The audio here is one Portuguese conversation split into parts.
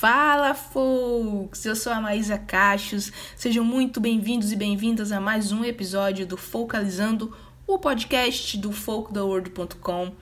Fala, folks! Eu sou a Maísa Cachos. Sejam muito bem-vindos e bem-vindas a mais um episódio do Focalizando, o podcast do folktheworld.com.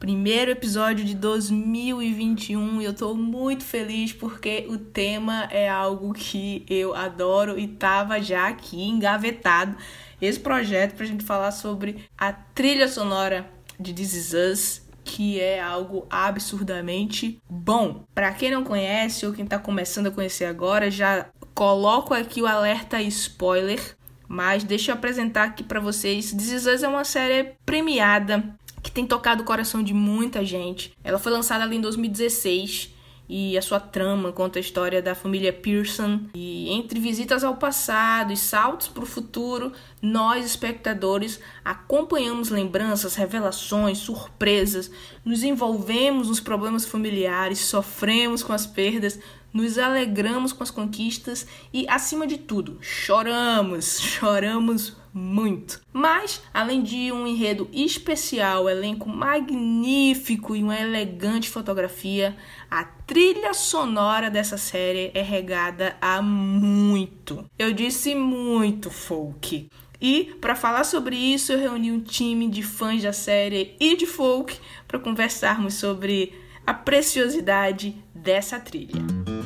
Primeiro episódio de 2021 e eu tô muito feliz porque o tema é algo que eu adoro e tava já aqui engavetado esse projeto pra gente falar sobre a trilha sonora de This Is Us que é algo absurdamente bom. Para quem não conhece ou quem está começando a conhecer agora, já coloco aqui o alerta spoiler, mas deixa eu apresentar aqui para vocês. This Is Us é uma série premiada que tem tocado o coração de muita gente. Ela foi lançada ali em 2016 e a sua trama conta a história da família Pearson. E entre visitas ao passado e saltos para o futuro, nós, espectadores, acompanhamos lembranças, revelações, surpresas, nos envolvemos nos problemas familiares, sofremos com as perdas, nos alegramos com as conquistas e, acima de tudo, choramos, choramos muito. Mas, além de um enredo especial, elenco magnífico e uma elegante fotografia, a trilha sonora dessa série é regada a muito. Eu disse muito folk. E para falar sobre isso, eu reuni um time de fãs da série e de folk para conversarmos sobre a preciosidade dessa trilha.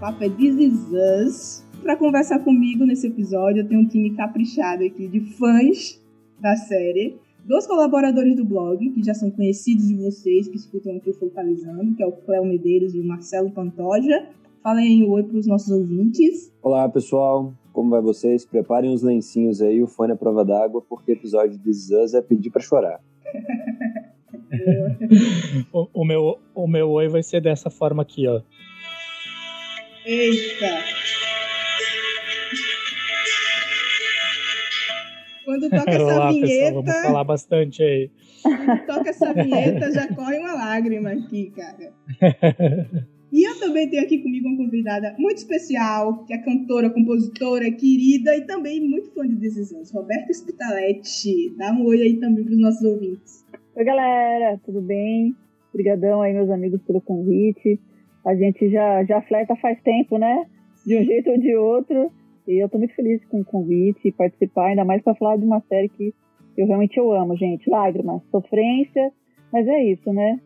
Papo é This Is Us. Pra conversar comigo nesse episódio, eu tenho um time caprichado aqui de fãs da série. Dois colaboradores do blog, que já são conhecidos de vocês, que escutam aqui o Focalizando, que é o Cléo Medeiros e o Marcelo Pantoja. Falem um oi para os nossos ouvintes. Olá, pessoal. Como vai vocês? Preparem os lencinhos aí, o fone à prova d'água, porque o episódio de This Is Us é pedir para chorar. o, o, meu, o meu oi vai ser dessa forma aqui, ó. Eita! Quando toca essa Olá, vinheta. Pessoal, vamos falar bastante aí. Quando toca essa vinheta, já corre uma lágrima aqui, cara. E eu também tenho aqui comigo uma convidada muito especial, que é cantora, compositora, querida e também muito fã de decisões, Roberta Spitaletti. Dá um oi aí também para os nossos ouvintes. Oi, galera, tudo bem? Obrigadão aí, meus amigos, pelo convite a gente já, já flerta faz tempo, né? De um jeito ou de outro. E eu tô muito feliz com o convite e participar, ainda mais para falar de uma série que eu realmente eu amo, gente. Lágrimas, sofrência, mas é isso, né?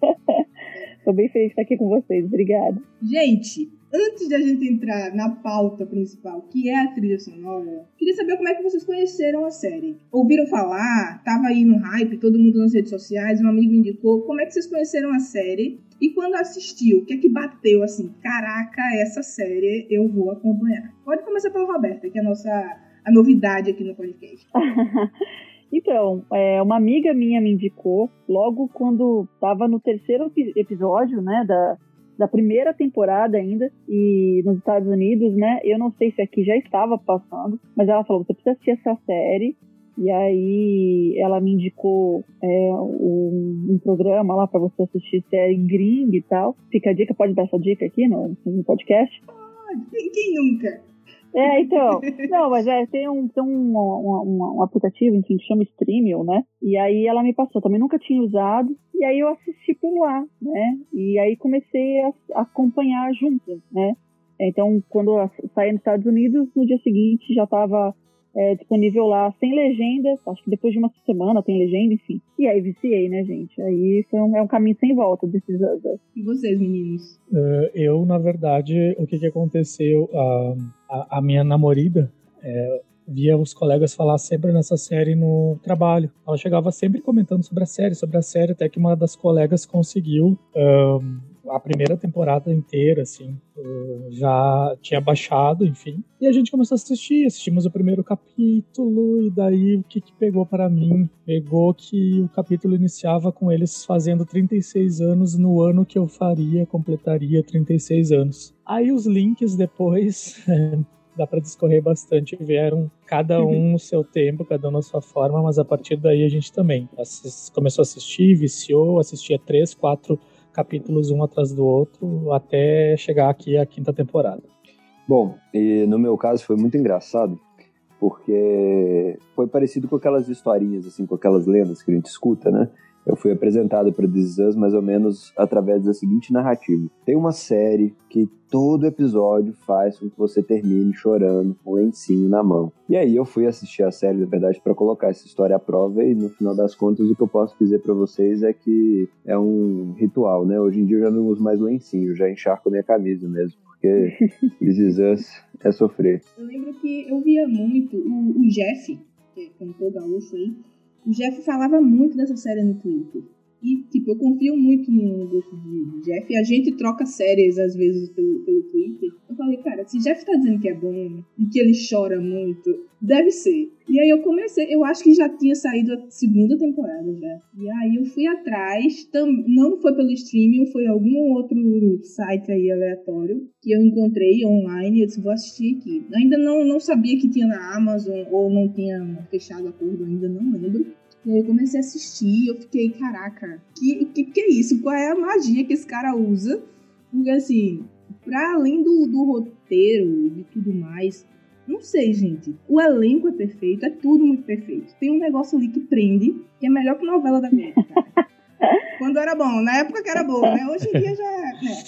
tô bem feliz de estar aqui com vocês. Obrigada. Gente, antes de a gente entrar na pauta principal, que é a trilha sonora, queria saber como é que vocês conheceram a série. Ouviram falar? Tava aí no hype, todo mundo nas redes sociais, um amigo indicou. Como é que vocês conheceram a série? E quando assistiu, o que é que bateu assim? Caraca, essa série eu vou acompanhar. Pode começar pela Roberta, que é a nossa a novidade aqui no podcast. então, é, uma amiga minha me indicou logo quando estava no terceiro episódio, né, da, da primeira temporada ainda, e nos Estados Unidos, né, eu não sei se aqui já estava passando, mas ela falou, você precisa assistir essa série, e aí ela me indicou é, um, um, programa lá para você assistir série gringa e tal. Fica a dica, pode dar essa dica aqui no, no podcast? Pode, quem nunca? É, então. Não, mas é, tem um, tem um, um, um, aplicativo, enfim, que chama Streamio, né? E aí ela me passou, também nunca tinha usado. E aí eu assisti por lá, né? E aí comecei a, a acompanhar junto, né? Então, quando eu saí nos Estados Unidos, no dia seguinte já estava é, disponível lá sem legenda. Acho que depois de uma semana tem legenda, enfim. E aí viciei, né, gente? Aí foi um, é um caminho sem volta desses anos. E vocês, meninos? Uh, eu, na verdade, o que, que aconteceu? A, a, a minha namorada. É, via os colegas falar sempre nessa série no trabalho. Ela chegava sempre comentando sobre a série, sobre a série, até que uma das colegas conseguiu um, a primeira temporada inteira, assim, já tinha baixado, enfim. E a gente começou a assistir, assistimos o primeiro capítulo, e daí o que, que pegou para mim? Pegou que o capítulo iniciava com eles fazendo 36 anos no ano que eu faria, completaria 36 anos. Aí os links depois. dá para discorrer bastante. Vieram cada um no seu tempo, cada um na sua forma, mas a partir daí a gente também começou a assistir, viciou, assistia três, quatro capítulos um atrás do outro até chegar aqui a quinta temporada. Bom, e no meu caso foi muito engraçado, porque foi parecido com aquelas historinhas, assim, com aquelas lendas que a gente escuta, né? Eu fui apresentado para This Is Us mais ou menos através da seguinte narrativa. Tem uma série que todo episódio faz com que você termine chorando com o lencinho na mão. E aí eu fui assistir a série, na verdade, para colocar essa história à prova e no final das contas o que eu posso dizer para vocês é que é um ritual, né? Hoje em dia eu já não uso mais lencinho, já encharco minha camisa mesmo, porque This Is Us é sofrer. Eu lembro que eu via muito o, o Jeff, que cantou gaúcho aí, o Jeff falava muito dessa série no Twitter. E, tipo, eu confio muito no gosto de Jeff. E a gente troca séries, às vezes, pelo, pelo Twitter. Eu falei, cara, se Jeff tá dizendo que é bom e que ele chora muito, deve ser. E aí eu comecei, eu acho que já tinha saído a segunda temporada já. E aí eu fui atrás, tam, não foi pelo streaming, foi algum outro site aí aleatório que eu encontrei online. Eu disse, vou assistir aqui. Ainda não, não sabia que tinha na Amazon ou não tinha fechado acordo ainda, não lembro. E aí eu comecei a assistir eu fiquei, caraca, que, que que é isso? Qual é a magia que esse cara usa? Porque assim, pra além do, do roteiro, de tudo mais, não sei, gente. O elenco é perfeito, é tudo muito perfeito. Tem um negócio ali que prende, que é melhor que novela da Globo, Quando era bom, na época que era bom, né? Hoje em dia já. Né?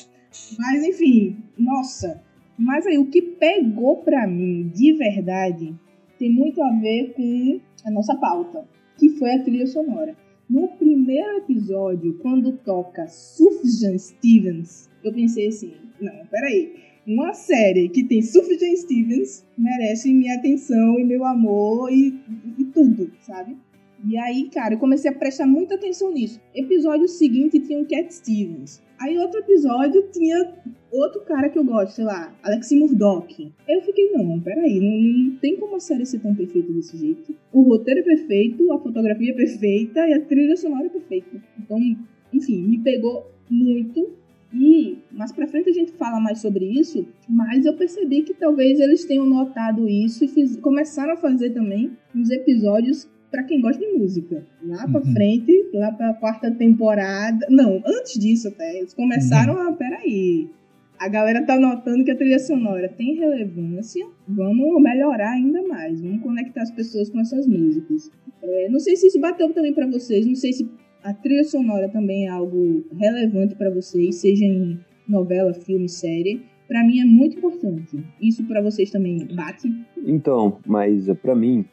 Mas enfim, nossa. Mas aí, o que pegou pra mim de verdade tem muito a ver com a nossa pauta que foi a trilha sonora. No primeiro episódio, quando toca Sufjan Stevens, eu pensei assim: não, peraí. Uma série que tem Sufjan Stevens merece minha atenção e meu amor e, e, tudo, sabe? E aí, cara, eu comecei a prestar muita atenção nisso. Episódio seguinte tinha o Cat Stevens. Aí outro episódio tinha outro cara que eu gosto, sei lá, Alex Murdoch. Eu fiquei, não, peraí, não, não tem como a série ser tão perfeita desse jeito. O roteiro é perfeito, a fotografia é perfeita e a trilha sonora é perfeita. Então, enfim, me pegou muito. E mais pra frente a gente fala mais sobre isso, mas eu percebi que talvez eles tenham notado isso e fiz, começaram a fazer também uns episódios para quem gosta de música. Lá para uhum. frente, lá para quarta temporada. Não, antes disso até. Eles começaram uhum. a. Peraí. A galera tá notando que a trilha sonora tem relevância. Vamos melhorar ainda mais. Vamos conectar as pessoas com essas músicas. É, não sei se isso bateu também para vocês. Não sei se a trilha sonora também é algo relevante para vocês, seja em novela, filme, série. Para mim é muito importante. Isso para vocês também bate? Então, mas para mim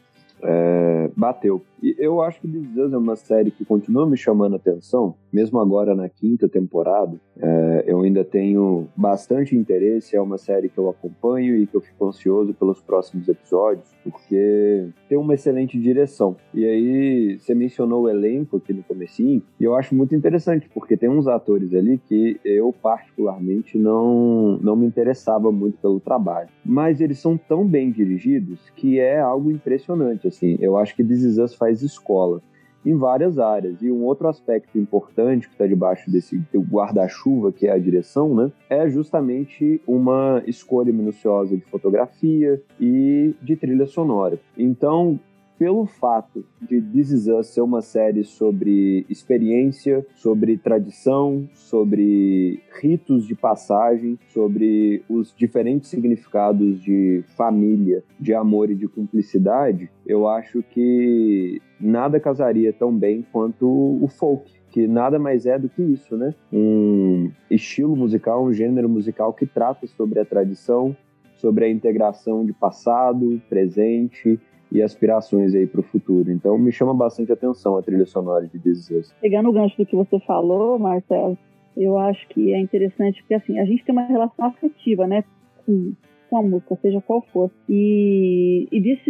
é, bateu. E eu acho que This Is é uma série que continua me chamando a atenção, mesmo agora na quinta temporada. É, eu ainda tenho bastante interesse, é uma série que eu acompanho e que eu fico ansioso pelos próximos episódios, porque tem uma excelente direção. E aí, você mencionou o elenco aqui no comecinho, e eu acho muito interessante, porque tem uns atores ali que eu particularmente não, não me interessava muito pelo trabalho. Mas eles são tão bem dirigidos que é algo impressionante, assim. Eu acho que This Is Us faz escola em várias áreas. E um outro aspecto importante que está debaixo desse guarda-chuva, que é a direção, né, é justamente uma escolha minuciosa de fotografia e de trilha sonora. Então, pelo fato de This Is Us ser uma série sobre experiência, sobre tradição, sobre ritos de passagem, sobre os diferentes significados de família, de amor e de cumplicidade, eu acho que nada casaria tão bem quanto o folk que nada mais é do que isso, né? Um estilo musical, um gênero musical que trata sobre a tradição, sobre a integração de passado, presente e aspirações aí para o futuro. Então me chama bastante atenção a trilha sonora de This Is Pegando o gancho do que você falou, Marcelo, eu acho que é interessante porque assim, a gente tem uma relação afetiva, né, com, com a música, seja qual for. E, e This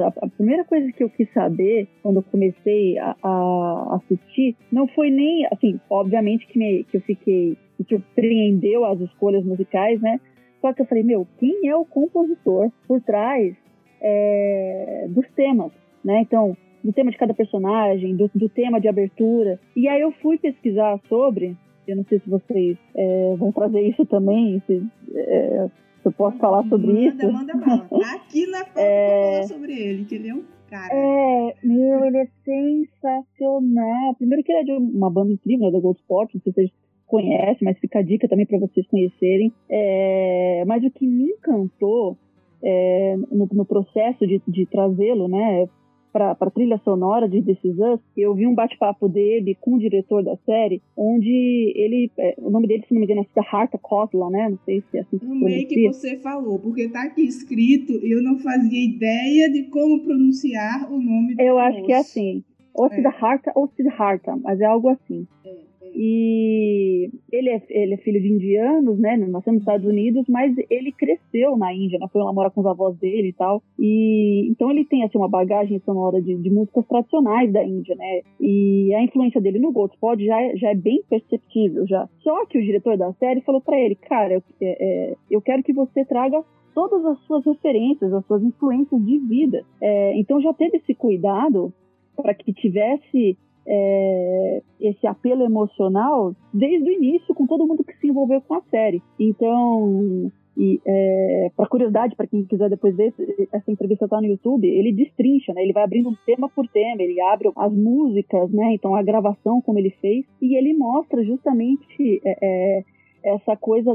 a, a, primeira coisa que eu quis saber quando eu comecei a, a assistir, não foi nem, assim, obviamente que, me, que eu fiquei, me surpreendeu as escolhas musicais, né, só que eu falei, meu, quem é o compositor por trás é, dos temas, né? Então, do tema de cada personagem, do, do, tema de abertura. E aí eu fui pesquisar sobre, eu não sei se vocês é, vão trazer isso também, se, é, se eu posso falar sobre manda, isso. Manda, manda, Aqui na pauta é... falar sobre ele, que ele é um cara. É, meu, ele é sensacional. Primeiro que ele é de uma banda incrível, né, da Gold Sport, não sei se vocês conhecem, mas fica a dica também para vocês conhecerem. É, mas o que me encantou é, no, no, processo de, de trazê-lo, né, para a trilha sonora de This Is Us, eu vi um bate-papo dele com o diretor da série, onde ele, é, o nome dele, se não me engano, é Siddhartha Kosla, né? Não sei se é assim que que você falou, porque tá aqui escrito e eu não fazia ideia de como pronunciar o nome do Eu acho que é assim, ou é. Siddhartha ou Siddhartha, mas é algo assim. É. E ele é, ele é filho de indianos, né? Nasceu nos Estados Unidos, mas ele cresceu na Índia, né? Foi lá morar com os avós dele e tal. E então ele tem assim uma bagagem sonora de, de músicas tradicionais da Índia, né? E a influência dele no Godspot já, é, já é bem perceptível já. Só que o diretor da série falou para ele, cara, eu, é, é, eu quero que você traga todas as suas referências, as suas influências de vida. É, então já teve esse cuidado para que tivesse é, esse apelo emocional desde o início com todo mundo que se envolveu com a série. Então, e é, para curiosidade, para quem quiser depois ver, essa entrevista está no YouTube, ele destrincha, né? Ele vai abrindo tema por tema, ele abre as músicas, né? Então a gravação como ele fez e ele mostra justamente é, é essa coisa,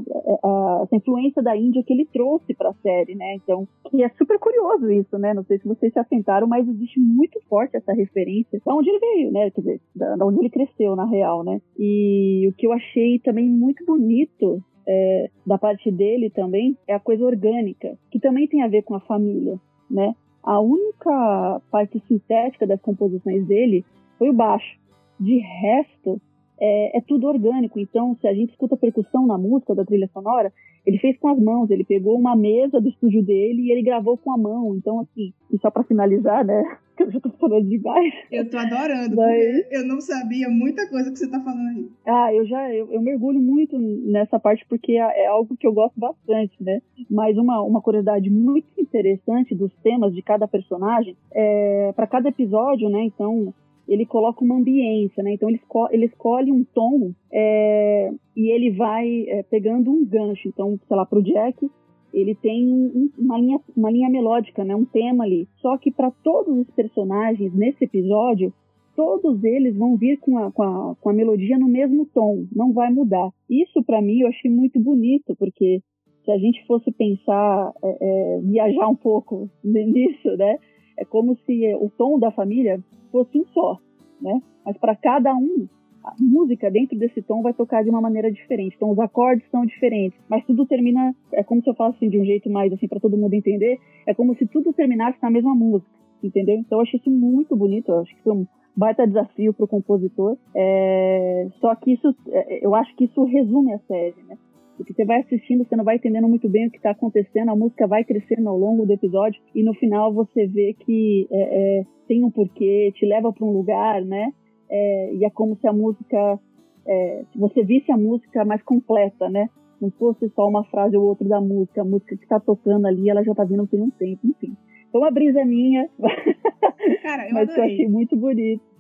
essa influência da Índia que ele trouxe para a série, né? Então, e é super curioso isso, né? Não sei se vocês se atentaram, mas existe muito forte essa referência da onde ele veio, né? Quer dizer, da onde ele cresceu, na real, né? E o que eu achei também muito bonito é, da parte dele também é a coisa orgânica, que também tem a ver com a família, né? A única parte sintética das composições dele foi o baixo. De resto, é, é, tudo orgânico. Então, se a gente escuta percussão na música da trilha sonora, ele fez com as mãos, ele pegou uma mesa do estúdio dele e ele gravou com a mão. Então, assim, e só para finalizar, né? Eu já tô falando demais. Eu tô adorando, Mas... eu não sabia muita coisa que você tá falando aí. Ah, eu já eu, eu mergulho muito nessa parte porque é, é algo que eu gosto bastante, né? Mas uma, uma curiosidade muito interessante dos temas de cada personagem, é, para cada episódio, né? Então, ele coloca uma ambiência, né? Então ele, esco ele escolhe um tom é, e ele vai é, pegando um gancho. Então, sei lá, pro Jack, ele tem um, uma, linha, uma linha melódica, né? Um tema ali. Só que para todos os personagens nesse episódio, todos eles vão vir com a, com a, com a melodia no mesmo tom, não vai mudar. Isso para mim eu achei muito bonito, porque se a gente fosse pensar, é, é, viajar um pouco nisso, né? É como se o tom da família fosse um só, né? Mas para cada um, a música dentro desse tom vai tocar de uma maneira diferente. Então os acordes são diferentes, mas tudo termina é como se eu falasse assim, de um jeito mais assim para todo mundo entender, é como se tudo terminasse na mesma música, entendeu? Então eu achei isso muito bonito, eu acho que foi um baita desafio para o compositor. É... Só que isso, é, eu acho que isso resume a série, né? Porque você vai assistindo, você não vai entendendo muito bem o que está acontecendo, a música vai crescendo ao longo do episódio e no final você vê que é, é, tem um porquê, te leva para um lugar, né? É, e é como se a música, é, se você visse a música mais completa, né? Não fosse só uma frase ou outra da música, a música que está tocando ali, ela já está vindo tem um tempo, enfim. Foi uma brisa minha, Cara, eu mas adorei. eu achei muito bonito.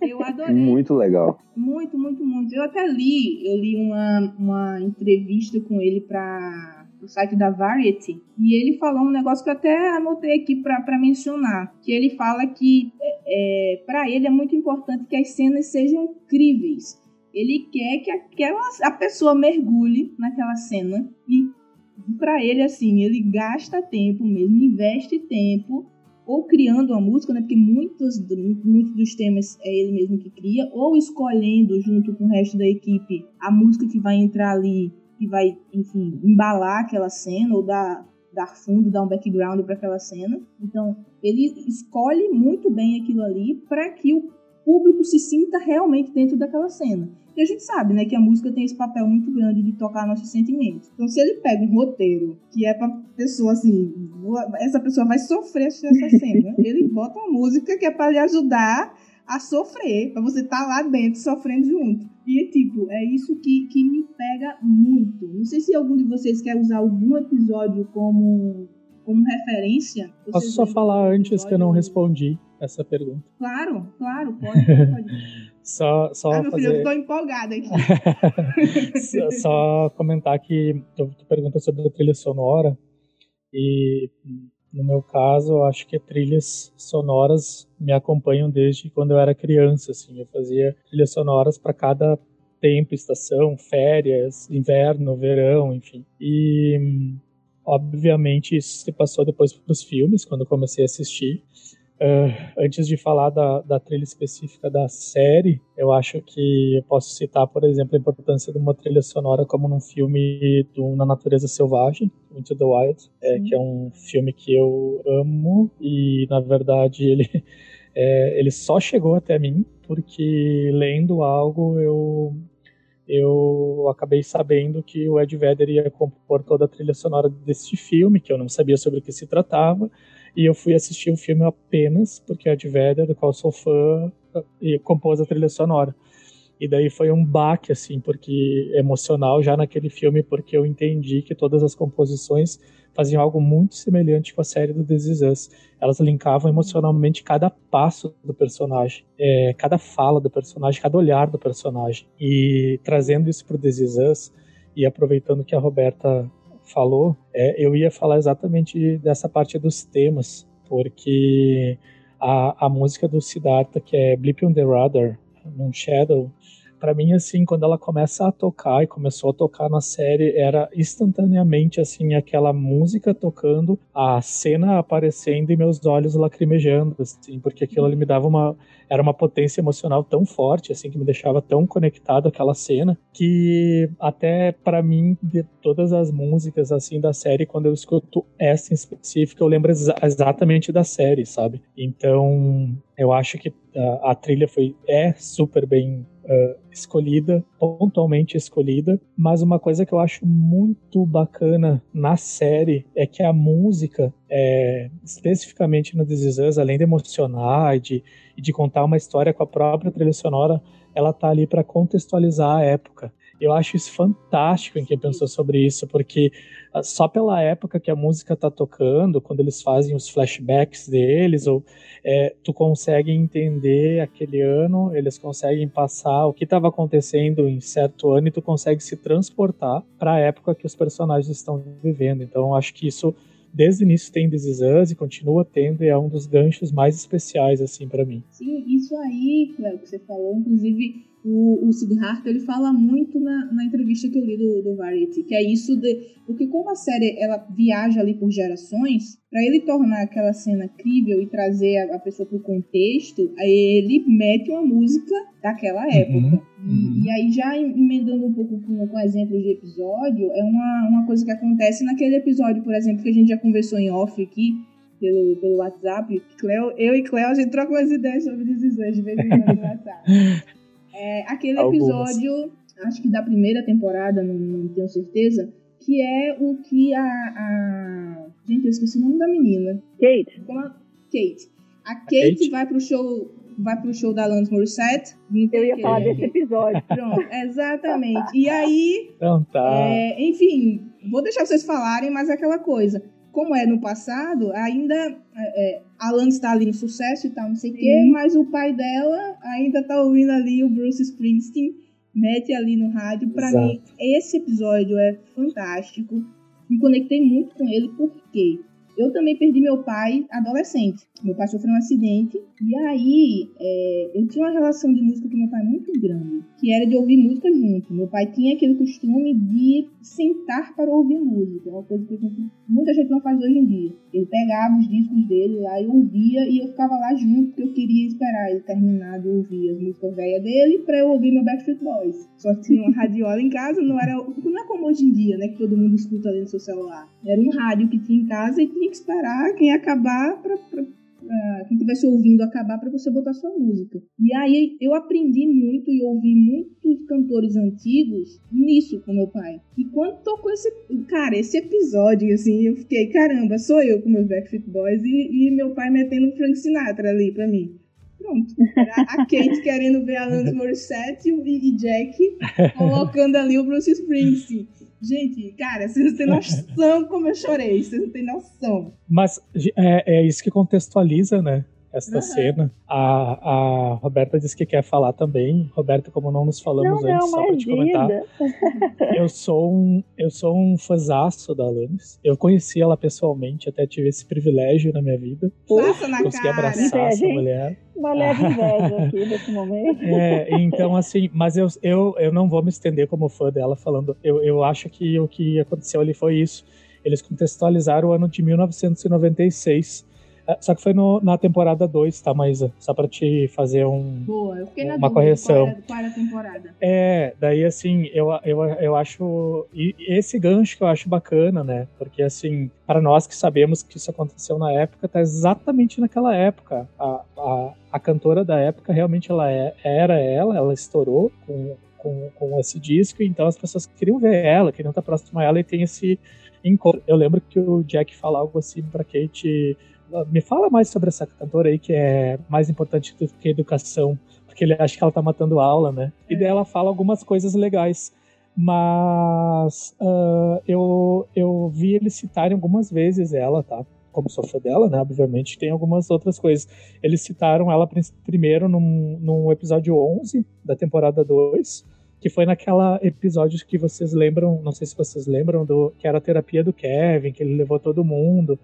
Eu adorei. Muito legal. Muito, muito, muito. Eu até li, eu li uma, uma entrevista com ele para o site da Variety e ele falou um negócio que eu até anotei aqui para mencionar, que ele fala que é, é para ele é muito importante que as cenas sejam incríveis. Ele quer que aquela, a pessoa mergulhe naquela cena e para ele assim, ele gasta tempo mesmo, investe tempo ou criando a música, né? Porque muitos, muitos dos temas é ele mesmo que cria, ou escolhendo junto com o resto da equipe a música que vai entrar ali, que vai, enfim, embalar aquela cena ou dar, dar fundo, dar um background para aquela cena. Então, ele escolhe muito bem aquilo ali para que o público se sinta realmente dentro daquela cena. E a gente sabe, né, que a música tem esse papel muito grande de tocar nossos sentimentos. Então, se ele pega um roteiro que é pra pessoa assim, essa pessoa vai sofrer essa cena, ele bota uma música que é para lhe ajudar a sofrer, para você estar tá lá dentro sofrendo junto. E, tipo, é isso que, que me pega muito. Não sei se algum de vocês quer usar algum episódio como, como referência. Posso só falar antes que eu não respondi essa pergunta. Claro, claro, pode. pode. Só, só ah, meu fazer... filho, eu tô empolgada aqui. só, só, comentar que tu, tu pergunta sobre a trilha sonora e no meu caso, eu acho que trilhas sonoras me acompanham desde quando eu era criança, assim, eu fazia trilhas sonoras para cada tempo, estação, férias, inverno, verão, enfim. E obviamente isso se passou depois para os filmes, quando eu comecei a assistir. Uh, antes de falar da, da, trilha específica da série, eu acho que eu posso citar, por exemplo, a importância de uma trilha sonora como num filme do, Na Natureza Selvagem, Into the Wild, é, que é um filme que eu amo e, na verdade, ele, é, ele só chegou até mim porque, lendo algo, eu, eu acabei sabendo que o Ed Vedder ia compor toda a trilha sonora desse filme, que eu não sabia sobre o que se tratava, e eu fui assistir o filme apenas porque a Ed Vedder, do qual sou fã, e compôs a trilha sonora. E daí foi um baque, assim, porque emocional já naquele filme, porque eu entendi que todas as composições faziam algo muito semelhante com a série do This Is Us. Elas linkavam emocionalmente cada passo do personagem, é, cada fala do personagem, cada olhar do personagem. E trazendo isso para o This Is Us, e aproveitando que a Roberta falou, é, eu ia falar exatamente dessa parte dos temas, porque a, a música do Siddhartha, que é Blip on the Radar, Moon Shadow, para mim assim, quando ela começa a tocar e começou a tocar na série, era instantaneamente assim aquela música tocando, a cena aparecendo e meus olhos lacrimejando, assim, porque aquilo ali me dava uma era uma potência emocional tão forte assim que me deixava tão conectado àquela cena que até para mim de todas as músicas assim da série, quando eu escuto essa em específico, eu lembro exa exatamente da série, sabe? Então, eu acho que a, a trilha foi é super bem uh, escolhida, pontualmente escolhida, mas uma coisa que eu acho muito bacana na série é que a música, é, especificamente no This Is Us, além de emocionar e de, de contar uma história com a própria trilha sonora, ela tá ali para contextualizar a época. Eu acho isso fantástico em quem pensou sobre isso, porque ah, só pela época que a música tá tocando, quando eles fazem os flashbacks deles, ou é, tu consegue entender aquele ano, eles conseguem passar o que estava acontecendo em certo ano e tu consegue se transportar para a época que os personagens estão vivendo. Então, acho que isso desde o início tem This e continua tendo e é um dos ganchos mais especiais assim para mim. Sim, isso aí, Cléo, que você falou, inclusive o, o Siddhartha ele fala muito na, na entrevista que eu li do, do Variety, que é isso de. Porque como a série ela viaja ali por gerações, para ele tornar aquela cena crível e trazer a, a pessoa para o contexto, ele mete uma música daquela uhum, época. Uhum, E, e, aí, já emendando um pouco com, com exemplos de episódio, é uma, uma coisa que acontece naquele episódio, por exemplo, que a gente já conversou em off aqui, pelo, pelo WhatsApp. Cleo, eu e Cleo, a gente troca umas ideias sobre decisões de vez em quando no WhatsApp. É, aquele episódio, acho que da primeira temporada, não, não, tenho certeza, que é o que a, a. Gente, eu esqueci o nome da menina. Kate. Como a... Kate. A Kate, Kate, vai pro show. Vai pro show da Alanis Morissette. Eu ia falar desse episódio. Pronto, exatamente. E aí. Então tá. É, enfim, vou deixar vocês falarem, mas é aquela coisa como é no passado, ainda é, é Alan está ali no sucesso e tal, não sei o quê, mas o pai dela ainda tá ouvindo ali o Bruce Springsteen, mete ali no rádio. Para mim, esse episódio é fantástico. Me conectei muito com ele, porque eu também perdi meu pai adolescente. Meu pai sofreu um acidente. E aí, é, eu tinha uma relação de música com meu pai muito grande, que era de ouvir música junto. Meu pai tinha aquele costume de sentar para ouvir música, uma coisa que muita gente não faz hoje em dia. Ele pegava os discos dele lá e ouvia, e eu ficava lá junto, porque eu queria esperar ele terminar de ouvir as músicas velhas dele para eu ouvir meu Backstreet Boys. Só tinha uma radiola em casa, não era. Não é como hoje em dia, né? Que todo mundo escuta ali no seu celular. Era um rádio que tinha em casa e tinha que esperar quem acabar para pra quem estivesse ouvindo acabar para você botar sua música. E aí eu aprendi muito e ouvi muitos cantores antigos nisso com meu pai. E quando tocou esse, cara, esse episódio, assim, eu fiquei, caramba, sou eu com meus Backstreet Boys e, e meu pai metendo Frank Sinatra ali pra mim. Pronto. Era a Kate querendo ver Alanis Morissette e, e Jack colocando ali o Bruce Springsteen. Gente, cara, vocês não têm noção como eu chorei, vocês não têm noção. Mas é, é isso que contextualiza, né? Esta uhum. cena. A, a Roberta disse que quer falar também. Roberta, como não nos falamos não, antes, não, só pra te comentar. eu sou um, eu sou um fãzaço da Alanis. Eu conheci ela pessoalmente, até tive esse privilégio na minha vida. Passa na Consegui cara. abraçar essa mulher. Uma leve inveja aqui nesse momento. É, então assim, mas eu, eu, eu não vou me estender como fã dela falando. Eu, eu acho que o que aconteceu ali foi isso Eles contextualizaram o ano de 1996 é, só que foi no, na temporada 2, tá, Maísa? Só pra te fazer um, Boa, eu fiquei na uma dúvida, correção. Qual era, qual era a temporada? É, daí assim, eu, eu, eu acho. E esse gancho que eu acho bacana, né? Porque assim, para nós que sabemos que isso aconteceu na época, tá exatamente naquela época. A, a, a cantora da época realmente ela é, era ela, ela estourou com, com, com esse disco, então as pessoas queriam ver ela, queriam estar próximo a ela e tem esse encontro. Eu lembro que o Jack fala algo assim pra Kate me fala mais sobre essa cantora aí que é mais importante do que educação, porque ele acha que ela tá matando aula, né? E daí ela fala algumas coisas legais. Mas uh, eu, eu vi eles citarem algumas vezes ela, tá? Como sou fã dela, né? Obviamente tem algumas outras coisas. Eles citaram ela primeiro num, num episódio 11 da temporada 2, que foi naquela episódio que vocês lembram, não sei se vocês lembram, do que era a terapia do Kevin, que ele levou todo mundo.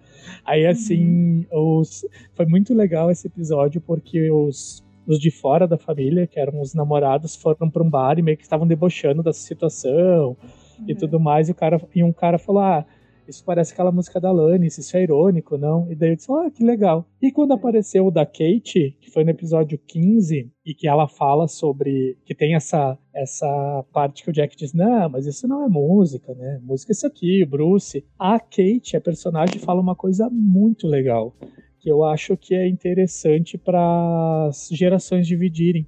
Aí, assim, uhum. os, foi muito legal esse episódio, porque os, os de fora da família, que eram os namorados, foram para um bar e meio que estavam debochando da situação uhum. e tudo mais, e, o cara, e um cara falou, ah, isso parece aquela música da Alanis, isso é irônico, não? E daí eu disse, ah, que legal. E quando apareceu o da Kate, que foi no episódio 15, e que ela fala sobre, que tem essa, essa parte que o Jack diz, não, mas isso não é música, né? Música é isso aqui, o Bruce. A Kate, a personagem, fala uma coisa muito legal, que eu acho que é interessante para as gerações dividirem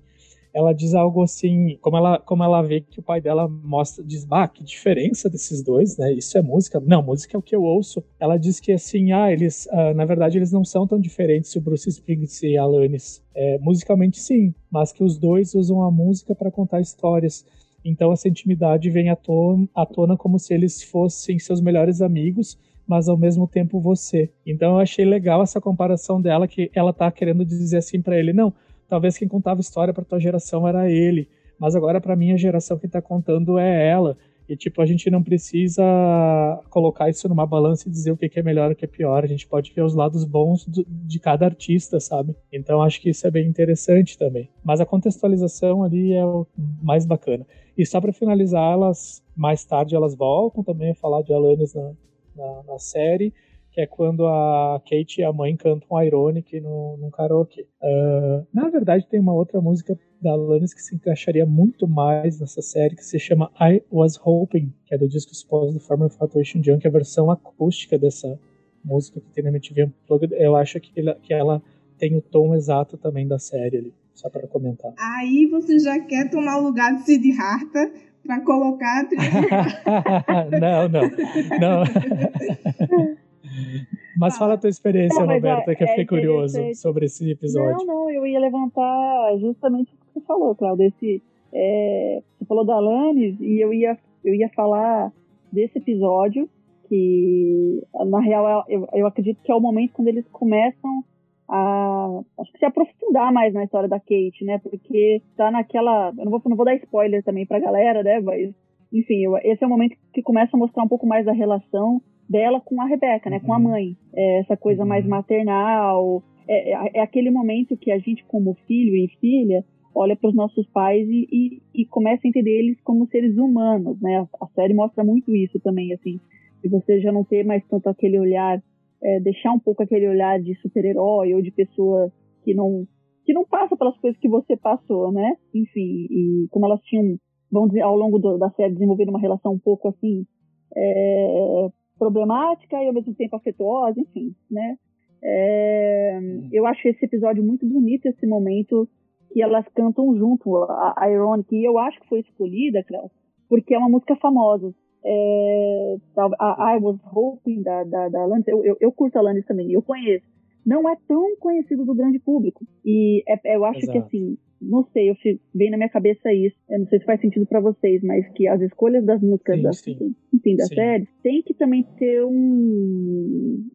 ela diz algo assim, como ela, como ela vê que o pai dela mostra, diz, bah, que diferença desses dois, né? Isso é música? Não, música é o que eu ouço. Ela diz que assim, ah, eles, ah, na verdade, eles não são tão diferentes, o Bruce Springsteen e a Alanis. É, musicalmente sim, mas que os dois usam a música para contar histórias. Então essa intimidade vem à tona, à tona como se eles fossem seus melhores amigos, mas ao mesmo tempo você. Então eu achei legal essa comparação dela que ela tá querendo dizer assim para ele, não, talvez quem contava história para tua geração era ele, mas agora para minha geração quem está contando é ela. E tipo, a gente não precisa colocar isso numa balança e dizer o que é melhor e o que é pior. A gente pode ver os lados bons do, de cada artista, sabe? Então acho que isso é bem interessante também. Mas a contextualização ali é o mais bacana. E só para finalizar, elas mais tarde elas voltam também a falar de Alanis na, na, na série que é quando a Kate e a mãe cantam Ironic no, num karaokê. Uh, na verdade, tem uma outra música da Alanis que se encaixaria muito mais nessa série, que se chama I Was Hoping, que é do disco Suppose do Former Infatuation Junk, a versão acústica dessa música que tem na MTV Unplugged. Eu acho que ela, que ela tem o tom exato também da série ali, só para comentar. Aí você já quer tomar o lugar de Sid Harta para colocar a trilha Não, não, não. Mas fala a tua experiência, não, Roberta, é, que eu fiquei é curioso sobre esse episódio. Não, não, eu ia levantar justamente o que você falou, Claudio. Esse, é, você falou da Alanis e eu ia, eu ia falar desse episódio, que na real eu, eu acredito que é o momento quando eles começam a acho que se aprofundar mais na história da Kate, né? Porque tá naquela. Eu não vou, não vou dar spoiler também pra galera, né? Mas, enfim, eu, esse é o momento que começa a mostrar um pouco mais da relação dela com a Rebeca, né, uhum. com a uhum. mãe. É essa coisa uhum. mais maternal. É, é, é, aquele momento que a gente, como filho e filha, olha para os nossos pais e, e, e, começa a entender eles como seres humanos, né? A série mostra muito isso também, assim. De você já não ter mais tanto aquele olhar, é, deixar um pouco aquele olhar de super-herói ou de pessoa que não que não passa pelas coisas que você passou, né? Enfim, e como elas tinham, vamos dizer, ao longo do, da série desenvolver uma relação um pouco assim é, problemática e ao mesmo tempo afetuosa, enfim, né? É, uhum. eu acho esse episódio muito bonito, esse momento que elas cantam junto, a, a Ironic, e eu acho que foi escolhida, Cléo, porque é uma música famosa. É, a I Was Hoping da, da, da Alanis, eu, eu, eu curto a Alanis também, eu conheço. Não é tão conhecido do grande público. E é, eu acho Exato. que, assim, não sei, eu fico, vem na minha cabeça isso. Eu não sei se faz sentido para vocês, mas que as escolhas das músicas sim, da, sim. Enfim, da sim. série tem que também ter um,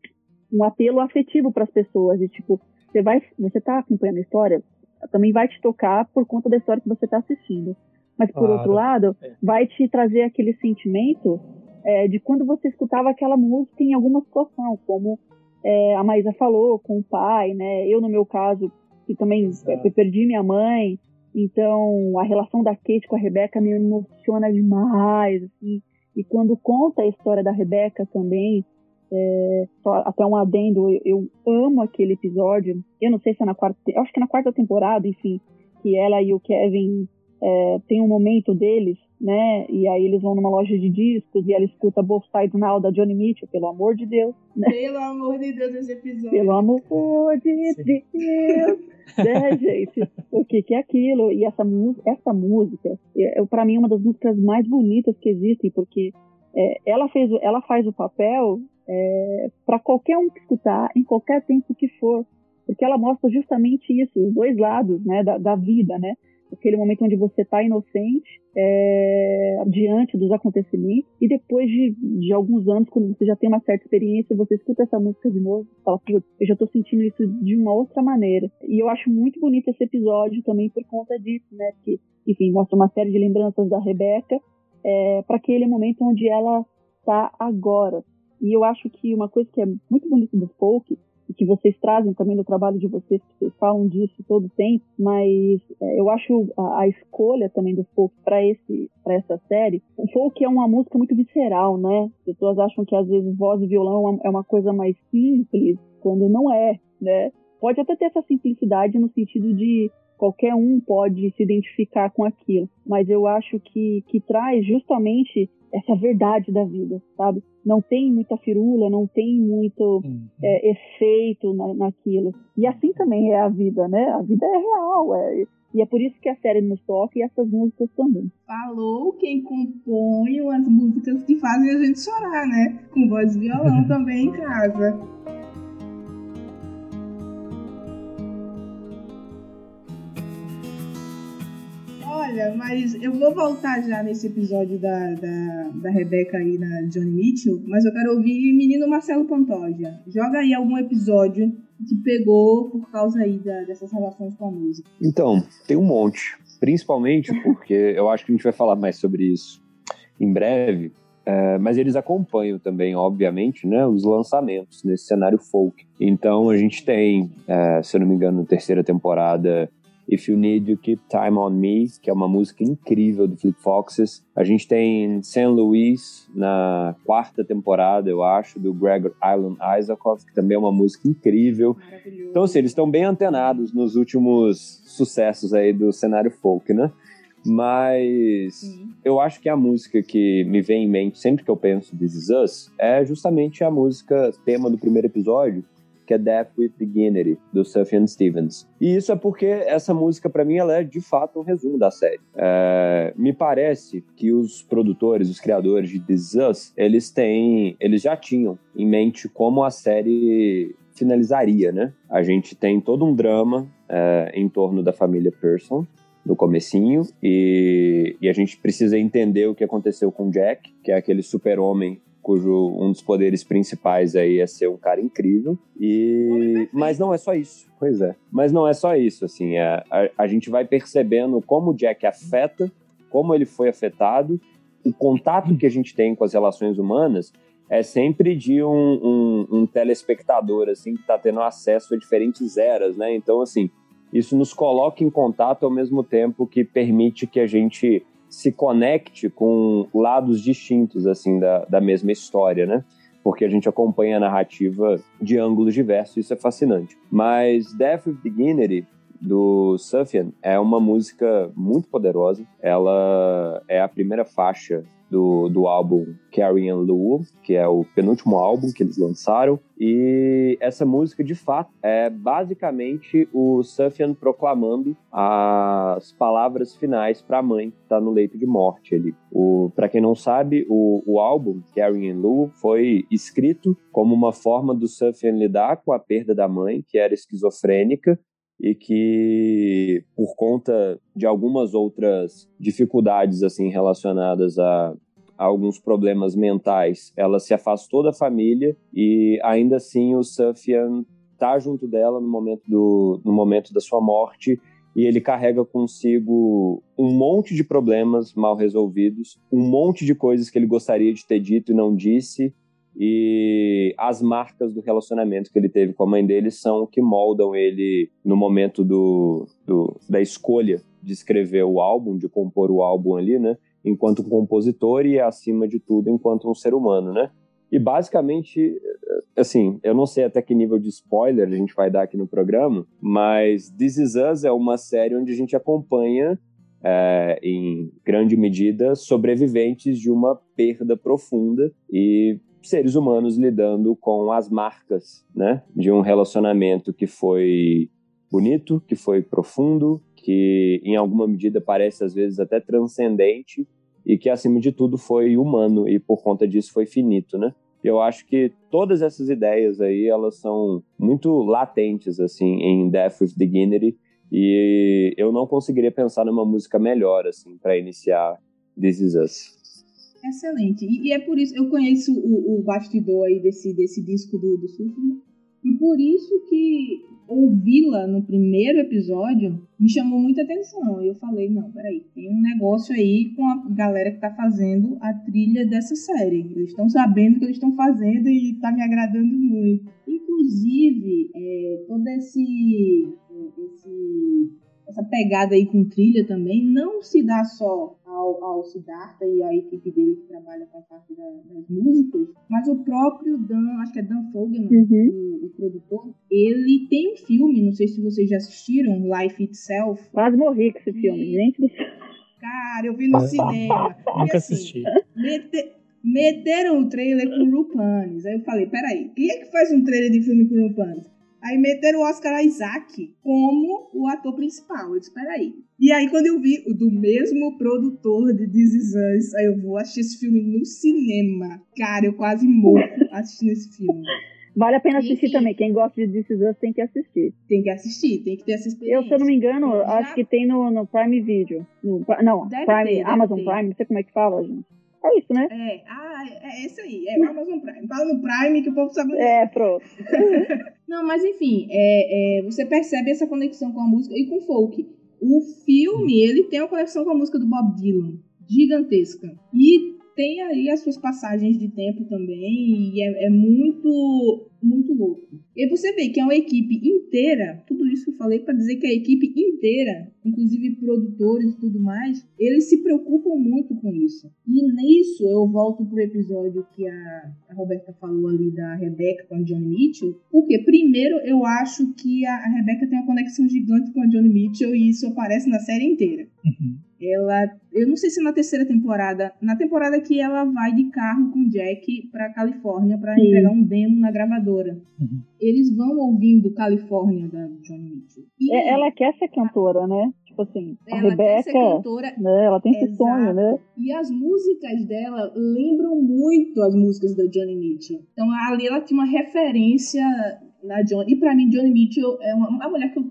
um apelo afetivo para as pessoas. E tipo, você vai, você tá acompanhando a história, também vai te tocar por conta da história que você tá assistindo. Mas por claro. outro lado, é. vai te trazer aquele sentimento é, de quando você escutava aquela música em alguma situação, como é, a Maísa falou, com o pai, né? Eu, no meu caso, que também eu perdi minha mãe. Então, a relação da Kate com a Rebeca me emociona demais, assim. E quando conta a história da Rebeca também, é, até um adendo, eu, eu, amo aquele episódio. Eu não sei se é na quarta, acho que é na quarta temporada, enfim, que ela e o Kevin é, tem um momento deles, né? E aí eles vão numa loja de discos e ela escuta Both Sides Now da Johnny Mitchell, pelo amor de Deus. Né? Pelo amor de Deus, esse episódio. Pelo amor de Sim. Deus. né, gente? O que, que é aquilo? E essa, essa música, é, é para mim, uma das músicas mais bonitas que existem, porque é, ela, fez, ela faz o papel é, para qualquer um que escutar, em qualquer tempo que for. Porque ela mostra justamente isso, os dois lados né, da, da vida, né? Aquele momento onde você está inocente é, diante dos acontecimentos e depois de, de alguns anos, quando você já tem uma certa experiência, você escuta essa música de novo e fala, putz, eu já estou sentindo isso de uma outra maneira. E eu acho muito bonito esse episódio também por conta disso, né? Que, enfim, mostra uma série de lembranças da Rebeca é, para aquele momento onde ela está agora. E eu acho que uma coisa que é muito bonita do folk e que vocês trazem também do trabalho de vocês, que vocês falam disso todo o tempo, mas é, eu acho a, a, escolha também do folk para esse para essa série, o folk é uma música muito visceral, né? As pessoas acham que às vezes voz e violão é uma coisa mais simples, quando não é, né? Pode até ter essa simplicidade no sentido de qualquer um pode se identificar com aquilo, mas eu acho que, que traz justamente essa verdade da vida, sabe? Não tem muita firula, não tem muito uhum. é, efeito na, naquilo. E assim também é a vida, né? A vida é real, é, e é por isso que a série nos toca e essas músicas também. Falou quem compõe as músicas que fazem a gente chorar, né? Com voz e violão também em casa. Olha, mas eu vou voltar já nesse episódio da, da, da Rebeca aí na Johnny Mitchell, mas eu quero ouvir menino Marcelo Pantoja. Joga aí algum episódio que pegou por causa aí da, dessas relações com a música. Então, tem um monte. Principalmente porque eu acho que a gente vai falar mais sobre isso em breve. É, mas eles acompanham também, obviamente, né, os lançamentos nesse cenário folk. Então a gente tem, é, se eu não me engano, terceira temporada, If You Need You Keep Time On Me, que é uma música incrível do Flip Foxes. A gente tem St. Louis na quarta temporada, eu acho, do Gregor Island Isaacoff, que também é uma música incrível. Então, assim, eles estão bem antenados nos últimos sucessos aí do cenário folk, né? Mas eu acho que a música que me vem em mente sempre que eu penso This Is Us é justamente a música tema do primeiro episódio, que é Death with Dignity, do Sufjan Stevens. E isso é porque essa música, para mim, ela é de fato um resumo da série. É, me parece que os produtores, os criadores de This Us, eles têm, eles já tinham em mente como a série finalizaria, né? A gente tem todo um drama é, em torno da família Pearson, no comecinho e, e, a gente precisa entender o que aconteceu com Jack, que é aquele super-homem cujo um dos poderes principais aí é ser um cara incrível. E mas não é só isso. Pois é. Mas não é só isso, assim, a, é, a, a gente vai percebendo como o Jack afeta, como ele foi afetado, o contato que a gente tem com as relações humanas é sempre de um, um, um telespectador, assim, que está tendo acesso a diferentes eras, né? Então, assim, isso nos coloca em contato ao mesmo tempo que permite que a gente se conecte com lados distintos assim da, da mesma história, né? Porque a gente acompanha a narrativa de ângulos diversos, isso é fascinante. Mas Death with Dignity do Sufjan é uma música muito poderosa. Ela é a primeira faixa do, do álbum Carrie and Lou, que é o penúltimo álbum que eles lançaram. E essa música, de fato, é basicamente o Sufjan proclamando as palavras finais para a mãe que está no leito de morte ali. Para quem não sabe, o, o álbum Carrie and Lou foi escrito como uma forma do Sufjan lidar com a perda da mãe, que era esquizofrênica, e que por conta de algumas outras dificuldades assim relacionadas a, a, alguns problemas mentais, ela se afastou da família e ainda assim o Sufjan tá junto dela no momento do no momento da sua morte e ele carrega consigo um monte de problemas mal resolvidos, um monte de coisas que ele gostaria de ter dito e não disse, e as marcas do relacionamento que ele teve com a mãe dele são o que moldam ele no momento do, do, da escolha de escrever o álbum, de compor o álbum ali, né? enquanto um compositor e, acima de tudo, enquanto um ser humano, né? E basicamente, assim, eu não sei até que nível de spoiler a gente vai dar aqui no programa, mas This Is Us é uma série onde a gente acompanha, é, em grande medida, sobreviventes de uma perda profunda e seres humanos lidando com as marcas, né, de um relacionamento que foi bonito, que foi profundo, que em alguma medida parece às vezes até transcendente e que acima de tudo foi humano e por conta disso foi finito, né? Eu acho que todas essas ideias aí elas são muito latentes assim em Death with Dignity e eu não conseguiria pensar numa música melhor assim para iniciar This Is Us. Excelente. E, e, é por isso eu conheço o, o bastidor aí desse, desse disco do, do Surfing, e por isso que ouvi-la no primeiro episódio me chamou muita atenção. E eu falei, não, peraí, tem um negócio aí com a galera que tá fazendo a trilha dessa série. Eles estão sabendo o que eles estão fazendo e tá me agradando muito. Inclusive, é, todo esse, é, esse essa pegada aí com trilha também não se dá só ao, ao Siddhartha e à equipe dele que trabalha com a parte da, das músicas, mas o próprio Dan, acho que é Dan Fogelman, uhum. o, o, produtor, ele tem um filme, não sei se vocês já assistiram, Life Itself. Quase morri com esse filme, gente. Cara, eu vi no cinema. Nunca assim, assisti. Mete, meteram o trailer com o Rupanis. Aí eu falei, peraí, quem é que faz um trailer de filme com o Rupanis? Aí meteram o Oscar Isaac como o ator principal. Eu disse, peraí. E aí, quando eu vi o do mesmo produtor de This Is Us, aí eu vou assistir esse filme no cinema. Cara, eu quase morro assistindo esse filme. Vale a pena assistir também. Quem gosta de This Is Us tem que assistir. Tem que assistir, tem que ter essa experiência. Eu, se eu não me engano, Já... acho que tem no, no Prime Video. No, não, deve Prime, ter, Amazon Prime, não sei como é que fala, gente. É isso, né? É, ah, é, é isso aí. É o Amazon Prime. Fala no Prime que o povo sabe. É, pronto. Não, mas enfim, é, é, você percebe essa conexão com a música e com o folk. O filme, ele tem uma conexão com a música do Bob Dylan, gigantesca. E tem aí as suas passagens de tempo também, e é, é muito muito louco. E você vê que é uma equipe inteira, tudo isso que eu falei para dizer que a equipe inteira, inclusive produtores e tudo mais, eles se preocupam muito com isso. E nisso eu volto pro episódio que a, a Roberta falou ali da Rebecca com a Johnny Mitchell, porque primeiro eu acho que a, a Rebecca tem uma conexão gigante com a Johnny Mitchell e isso aparece na série inteira. Uhum. Ela, eu não sei se na terceira temporada, na temporada que ela vai de carro com Jack para Califórnia para entregar um demo na gravadora. Uhum. Eles vão ouvindo Califórnia da Johnny Mitchell. E é, ela quer ser cantora, né? Tipo assim, a ela Rebeca, cantora, né? Ela tem esse exato. sonho, né? E as músicas dela lembram muito as músicas da Johnny Mitchell. Então ali ela tinha uma referência na Johnny. E para mim Johnny Mitchell é uma, uma mulher que eu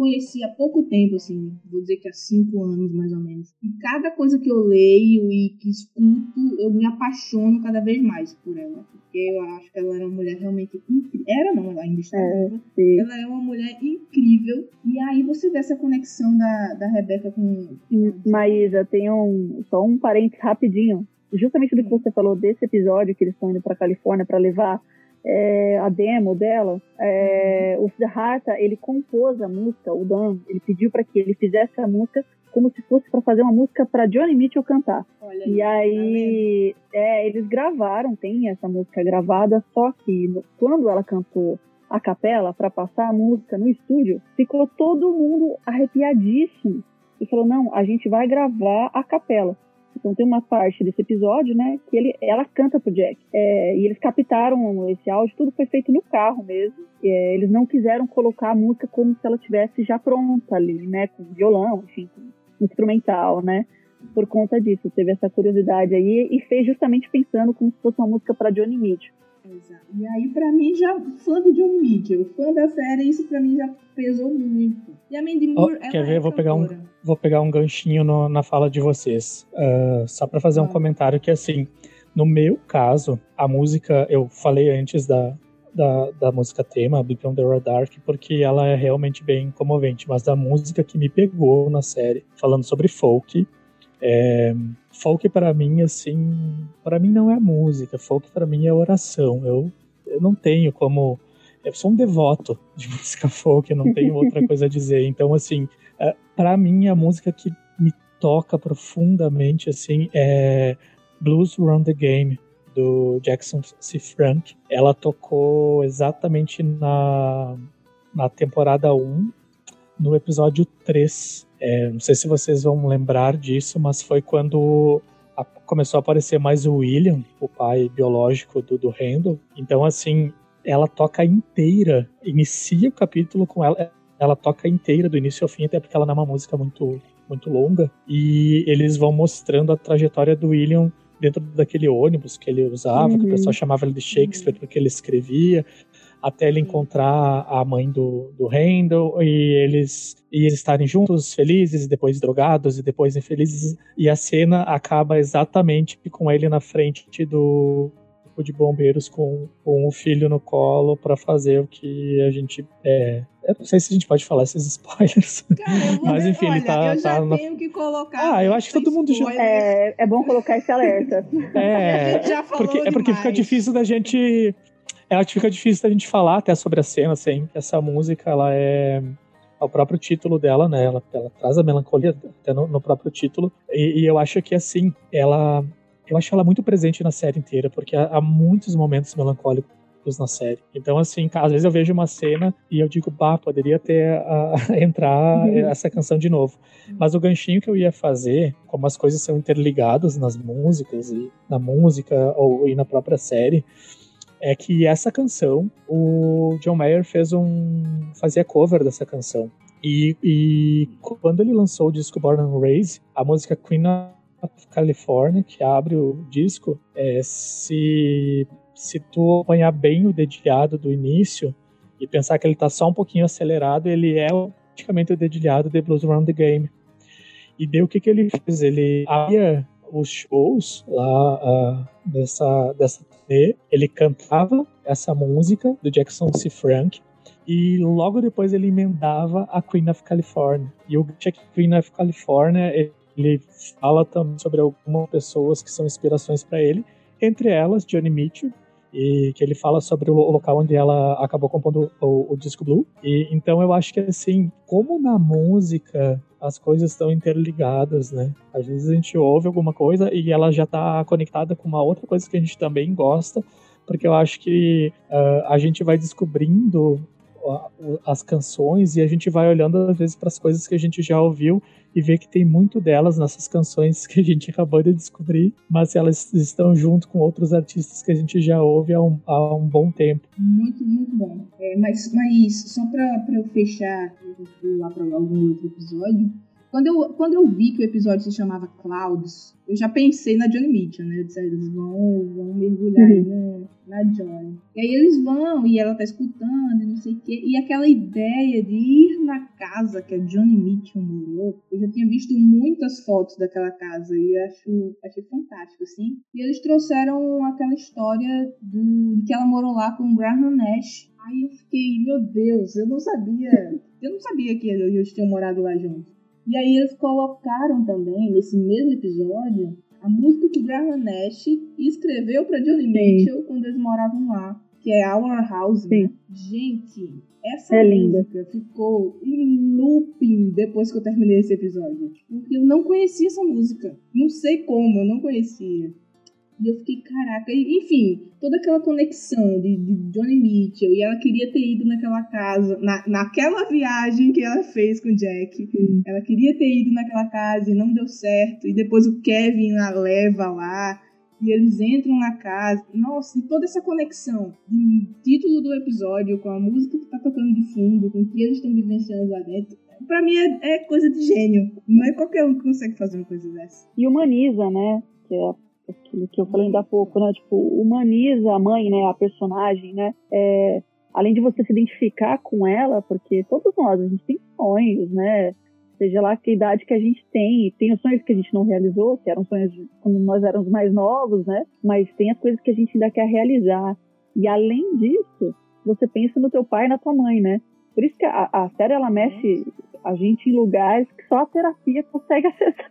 conheci há pouco tempo, assim, vou dizer que há cinco anos mais ou menos. E cada coisa que eu leio e que escuto, eu me apaixono cada vez mais por ela. Porque eu acho que ela era uma mulher realmente incrível. Era não, ela ainda está é. Ela é uma mulher incrível. E aí você vê essa conexão da, da Rebeca com. Maísa, tem um. Só um parênteses rapidinho. Justamente do que você falou desse episódio que eles estão indo para Califórnia para levar é, a demo dela, é, o Siddhartha, ele compôs a música, o Dan, ele pediu para que ele fizesse a música como se fosse para fazer uma música para Johnny Mitchell cantar. Olha e aí, tá é, eles gravaram, tem essa música gravada, só que quando ela cantou a capela para passar a música no estúdio, ficou todo mundo arrepiadíssimo. E falou: "Não, a gente vai gravar a capela". Então tem uma parte desse episódio, né, que ele, ela canta pro Jack. É, e eles captaram esse áudio, tudo foi feito no carro mesmo. É, eles não quiseram colocar a música como se ela tivesse já pronta ali, né, com violão, enfim, com instrumental, né. Por conta disso, teve essa curiosidade aí e fez justamente pensando como se fosse uma música para Johnny Mitchell. Exato. E aí, pra mim, já fã de Johnny Mitchell, fã da série, isso pra mim já pesou muito. E a Mandy Moore, oh, Quer ver? É vou pegar um vou pegar um ganchinho no, na fala de vocês. Uh, só para fazer um comentário que, assim, no meu caso, a música, eu falei antes da, da, da música tema, on the Radar, porque ela é realmente bem comovente, mas da música que me pegou na série, falando sobre folk, é, folk para mim, assim, para mim não é música, folk para mim é oração. Eu, eu não tenho como. Eu sou um devoto de música folk, eu não tenho outra coisa a dizer. Então, assim, é, para mim, a música que me toca profundamente, assim, é Blues Run the Game, do Jackson C. Frank. Ela tocou exatamente na, na temporada 1, no episódio 3. É, não sei se vocês vão lembrar disso, mas foi quando a, começou a aparecer mais o William, o pai biológico do, do Randall. Então, assim, ela toca inteira, inicia o capítulo com ela, ela toca inteira do início ao fim, até porque ela não é uma música muito, muito longa, e eles vão mostrando a trajetória do William dentro daquele ônibus que ele usava, uhum. que o pessoal uhum. chamava ele de Shakespeare porque ele escrevia, até ele encontrar a mãe do, do Randall e eles, e eles estarem juntos, felizes, e depois drogados, e depois infelizes. E a cena acaba exatamente com ele na frente do corpo de bombeiros com, com o filho no colo para fazer o que a gente. É, eu não sei se a gente pode falar esses spoilers. Caramba, mas enfim, olha, ele tá. Eu já tá tenho na... que colocar. Ah, eu acho que todo mundo já. É, é bom colocar esse alerta. É, já falou porque, é porque fica difícil da gente. É, fica difícil da gente falar até sobre a cena, assim. Essa música, ela é o próprio título dela, né? Ela, ela traz a melancolia até no, no próprio título. E, e, eu acho que, assim, ela eu acho ela muito presente na série inteira, porque há, há muitos momentos melancólicos na série. Então, assim, às vezes eu vejo uma cena e eu digo, bah, poderia ter uh, entrar uhum. essa canção de novo. Mas o ganchinho que eu ia fazer, como as coisas são interligadas nas músicas e na música ou e na própria série, é que essa canção, o John Mayer fez um fazia cover dessa canção. E, e quando ele lançou o disco Born and Raised, a música Queen California, que abre o disco, é, se, se tu apanhar bem o dedilhado do início e pensar que ele está só um pouquinho acelerado, ele é praticamente o dedilhado de Blues Around the Game. E daí o que, que ele fez? Ele abria os shows lá uh, dessa, dessa turnê, ele cantava essa música do Jackson C. Frank, e logo depois ele emendava a Queen of California. E o Queen of California, ele fala também sobre algumas pessoas que são inspirações para ele, entre elas Johnny Mitchell, e que ele fala sobre o local onde ela acabou compondo o, o, disco Blue. E então eu acho que assim, como na música as coisas estão interligadas, né? Às vezes a gente ouve alguma coisa e ela já está conectada com uma outra coisa que a gente também gosta, porque eu acho que uh, a gente vai descobrindo as canções e a gente vai olhando às vezes para as coisas que a gente já ouviu e vê que tem muito delas nessas canções que a gente acabou de descobrir, mas elas estão junto com outros artistas que a gente já ouve há um, há um bom tempo. Muito, muito bom. É, mas, mas só para eu fechar lá para algum outro episódio, quando eu, quando eu vi que o episódio se chamava Clouds, eu já pensei na Johnny Mitchell, né? Eu disse, ah, eles vão, vão mergulhar uhum. na, na Johnny. E aí eles vão, e ela tá escutando, e não sei o quê. E aquela ideia de ir na casa que a Johnny Mitchell morou, eu já tinha visto muitas fotos daquela casa e acho, achei fantástico, assim. E eles trouxeram aquela história do, de que ela morou lá com o Graham Nash. Aí eu fiquei, meu Deus, eu não sabia. Eu não sabia que eles tinham morado lá juntos. E aí eles colocaram também, nesse mesmo episódio, a música que Graham Nash escreveu para Johnny Sim. Mitchell quando eles moravam lá, que é Our House. Né? Gente, essa é música linda. ficou em looping depois que eu terminei esse episódio. Porque eu não conhecia essa música. Não sei como, eu não conhecia. E eu fiquei, caraca, enfim, toda aquela conexão de, de, Johnny Mitchell, e ela queria ter ido naquela casa, na, naquela viagem que ela fez com o Jack. Uhum. Ela queria ter ido naquela casa e não deu certo. E depois o Kevin a leva lá, e eles entram na casa. Nossa, e toda essa conexão de título do episódio com a música que tá tocando de fundo, com o que eles estão vivenciando lá dentro. Pra mim é, é coisa de gênio. Não é qualquer um que consegue fazer uma coisa dessa. E humaniza, né? Que é aquilo que eu falei ainda há pouco, né? Tipo, humaniza a mãe, né? A personagem, né? É, além de você se identificar com ela, porque todos nós, a gente tem sonhos, né? Seja lá que idade que a gente tem, tem os sonhos que a gente não realizou, que eram sonhos de, quando nós éramos mais novos, né? Mas tem as coisas que a gente ainda quer realizar. E além disso, você pensa no teu pai e na tua mãe, né? Por isso que a, a série ela mexe a gente em lugares que só a terapia consegue acessar.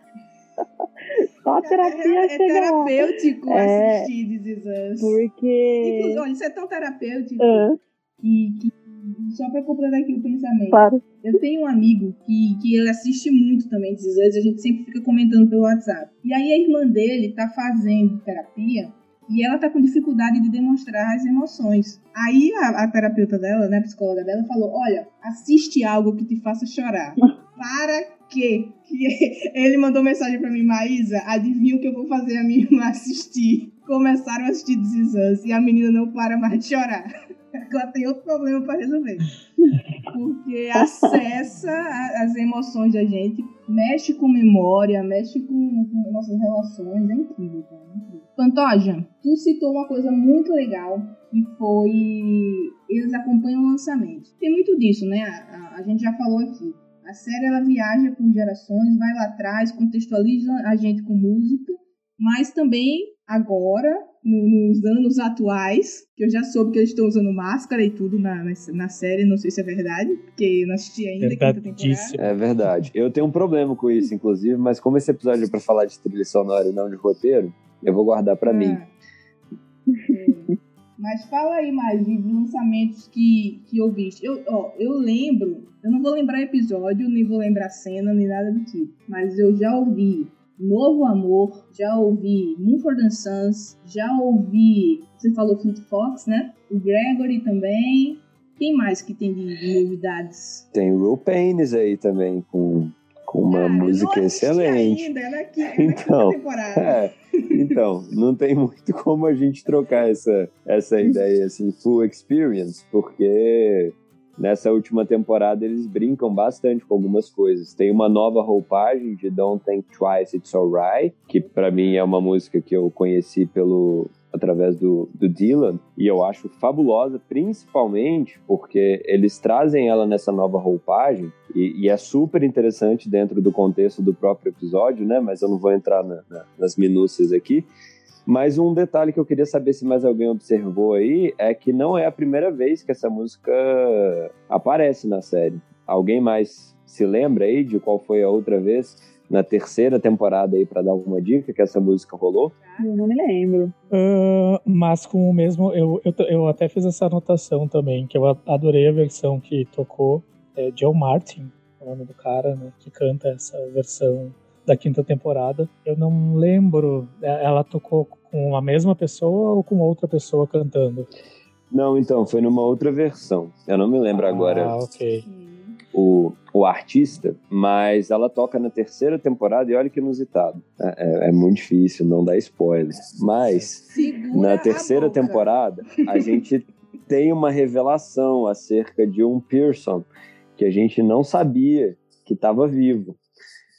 Só a terapia é, é terapêutico é, assistir This Porque. Inclusive, olha, isso é tão terapêutico uh. que, que Só para completar aqui o pensamento. Claro. Eu tenho um amigo que, que ele assiste muito também esses anos, a gente sempre fica comentando pelo WhatsApp. E aí a irmã dele tá fazendo terapia e ela tá com dificuldade de demonstrar as emoções. Aí a, a terapeuta dela, né, a psicóloga dela, falou: Olha, assiste algo que te faça chorar. Para quê? Que ele mandou mensagem para mim, Maísa, adivinha o que eu vou fazer a minha irmã assistir? Começaram a assistir This Is e a menina não para mais de chorar. Ela tem outro problema para resolver. Porque acessa as emoções da gente, mexe com memória, mexe com, com nossas relações, é incrível. É incrível. Pantoja, tu citou uma coisa muito legal que foi eles acompanham o lançamento. Tem muito disso, né? A, a, a gente já falou aqui. A série ela viaja por gerações, vai lá atrás, contextualiza a gente com música, mas também agora, no, nos anos atuais, que eu já soube que eles estão usando máscara e tudo na, na, na série, não sei se é verdade, porque eu não assisti ainda temporada. É verdade. Eu tenho um problema com isso, inclusive, mas como esse episódio é para falar de trilha sonora e não de roteiro, eu vou guardar para ah. mim. Mas fala aí mais de lançamentos que, que eu vi. Eu, ó, eu lembro, eu não vou lembrar episódio, nem vou lembrar cena, nem nada do tipo. Mas eu já ouvi Novo Amor, já ouvi Mumford Sons, já ouvi, você falou Fleet Fox, né? O Gregory também. Quem mais que tem de, de novidades? Tem o Will Paynes aí também, com com uma Cara, música excelente. Ainda, é na, é então, é, então, não tem muito como a gente trocar essa, essa ideia assim, full experience, porque nessa última temporada eles brincam bastante com algumas coisas. Tem uma nova roupagem de Don't Think Twice It's Alright, que para mim é uma música que eu conheci pelo através do, do Dylan, e eu acho fabulosa, principalmente porque eles trazem ela nessa nova roupagem, e, e, é super interessante dentro do contexto do próprio episódio, né? Mas eu não vou entrar na, na, nas minúcias aqui. Mas um detalhe que eu queria saber se mais alguém observou aí é que não é a primeira vez que essa música aparece na série. Alguém mais se lembra aí de qual foi a outra vez? Na terceira temporada aí para dar alguma dica que essa música rolou? Eu não me lembro. Uh, mas com o mesmo, eu, eu, eu até fiz essa anotação também, que eu adorei a versão que tocou é Joe Martin, o nome do cara, né, que canta essa versão da quinta temporada. Eu não lembro, é, ela tocou com a mesma pessoa ou com outra pessoa cantando? Não, então, foi numa outra versão. Eu não me lembro ah, agora. Ah, ok o, o artista, mas ela toca na terceira temporada e olha que inusitado. É, é, é muito difícil não dar spoiler. Mas Segura na terceira temporada a gente tem uma revelação acerca de um Pearson que a gente não sabia que estava vivo.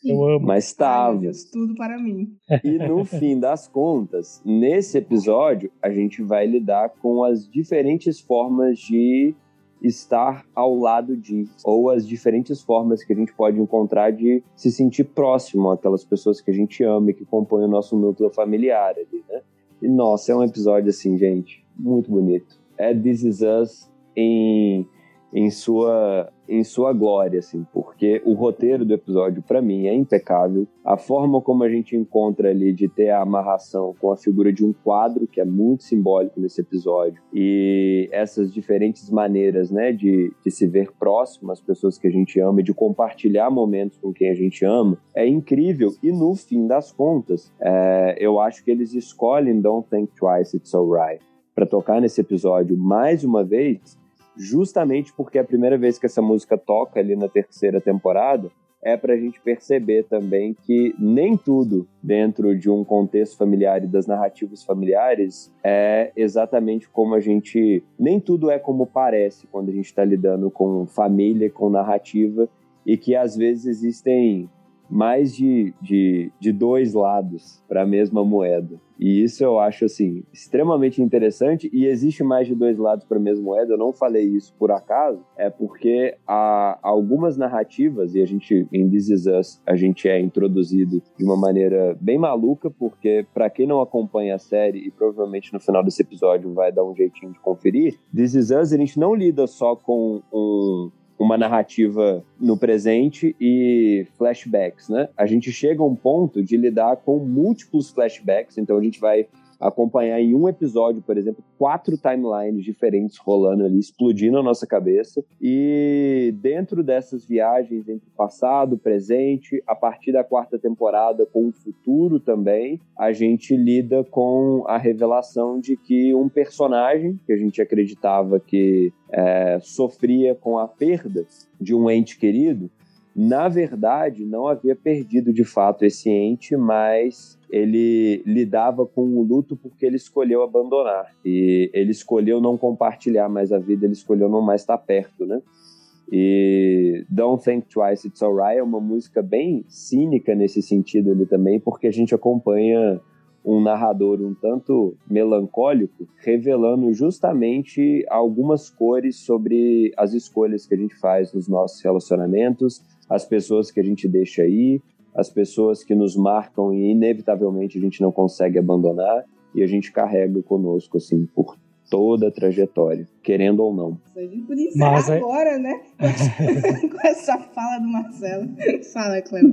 Eu amo. Mas estava. Tudo para mim. E no fim das contas, nesse episódio, a gente vai lidar com as diferentes formas de estar ao lado de, ou as diferentes formas que a gente pode encontrar de se sentir próximo àquelas pessoas que a gente ama e que compõem o nosso núcleo familiar ali, né? E nossa, é um episódio assim, gente, muito bonito. É This Is Us em em sua em sua glória, assim, porque o roteiro do episódio para mim é impecável. A forma como a gente encontra ali de ter a amarração com a figura de um quadro que é muito simbólico nesse episódio e essas diferentes maneiras, né, de, de se ver próximo às pessoas que a gente ama e de compartilhar momentos com quem a gente ama é incrível. E no fim das contas, é, eu acho que eles escolhem Don't Think Twice It's Alright para tocar nesse episódio mais uma vez justamente porque a primeira vez que essa música toca ali na terceira temporada, é para a gente perceber também que nem tudo dentro de um contexto familiar e das narrativas familiares é exatamente como a gente. Nem tudo é como parece quando a gente está lidando com família, com narrativa, e que às vezes existem mais de, de, de dois lados para a mesma moeda. E isso eu acho assim extremamente interessante e existe mais de dois lados para a mesma moeda. Eu não falei isso por acaso, é porque há algumas narrativas e a gente em This Is Us a gente é introduzido de uma maneira bem maluca, porque para quem não acompanha a série e provavelmente no final desse episódio vai dar um jeitinho de conferir, This Is Us a gente não lida só com um, uma narrativa no presente e flashbacks, né? A gente chega a um ponto de lidar com múltiplos flashbacks, então a gente vai acompanhar em um episódio, por exemplo, quatro timelines diferentes rolando ali, explodindo a nossa cabeça. E dentro dessas viagens entre passado, presente, a partir da quarta temporada com o futuro também, a gente lida com a revelação de que um personagem que a gente acreditava que é, sofria com a perda de um ente querido, na verdade, não havia perdido de fato esse ente, mas ele lidava com o luto porque ele escolheu abandonar. E ele escolheu não compartilhar mais a vida, ele escolheu não mais estar perto, né? E Don't Think Twice It's Alright é uma música bem cínica nesse sentido ali também, porque a gente acompanha um narrador um tanto melancólico, revelando justamente algumas cores sobre as escolhas que a gente faz nos nossos relacionamentos, as pessoas que a gente deixa aí, as pessoas que nos marcam e inevitavelmente a gente não consegue abandonar e a gente carrega conosco assim por toda a trajetória, querendo ou não. A gente podia encerrar Mas, é- agora, né? Com essa fala do Marcelo. Fala, Cleo.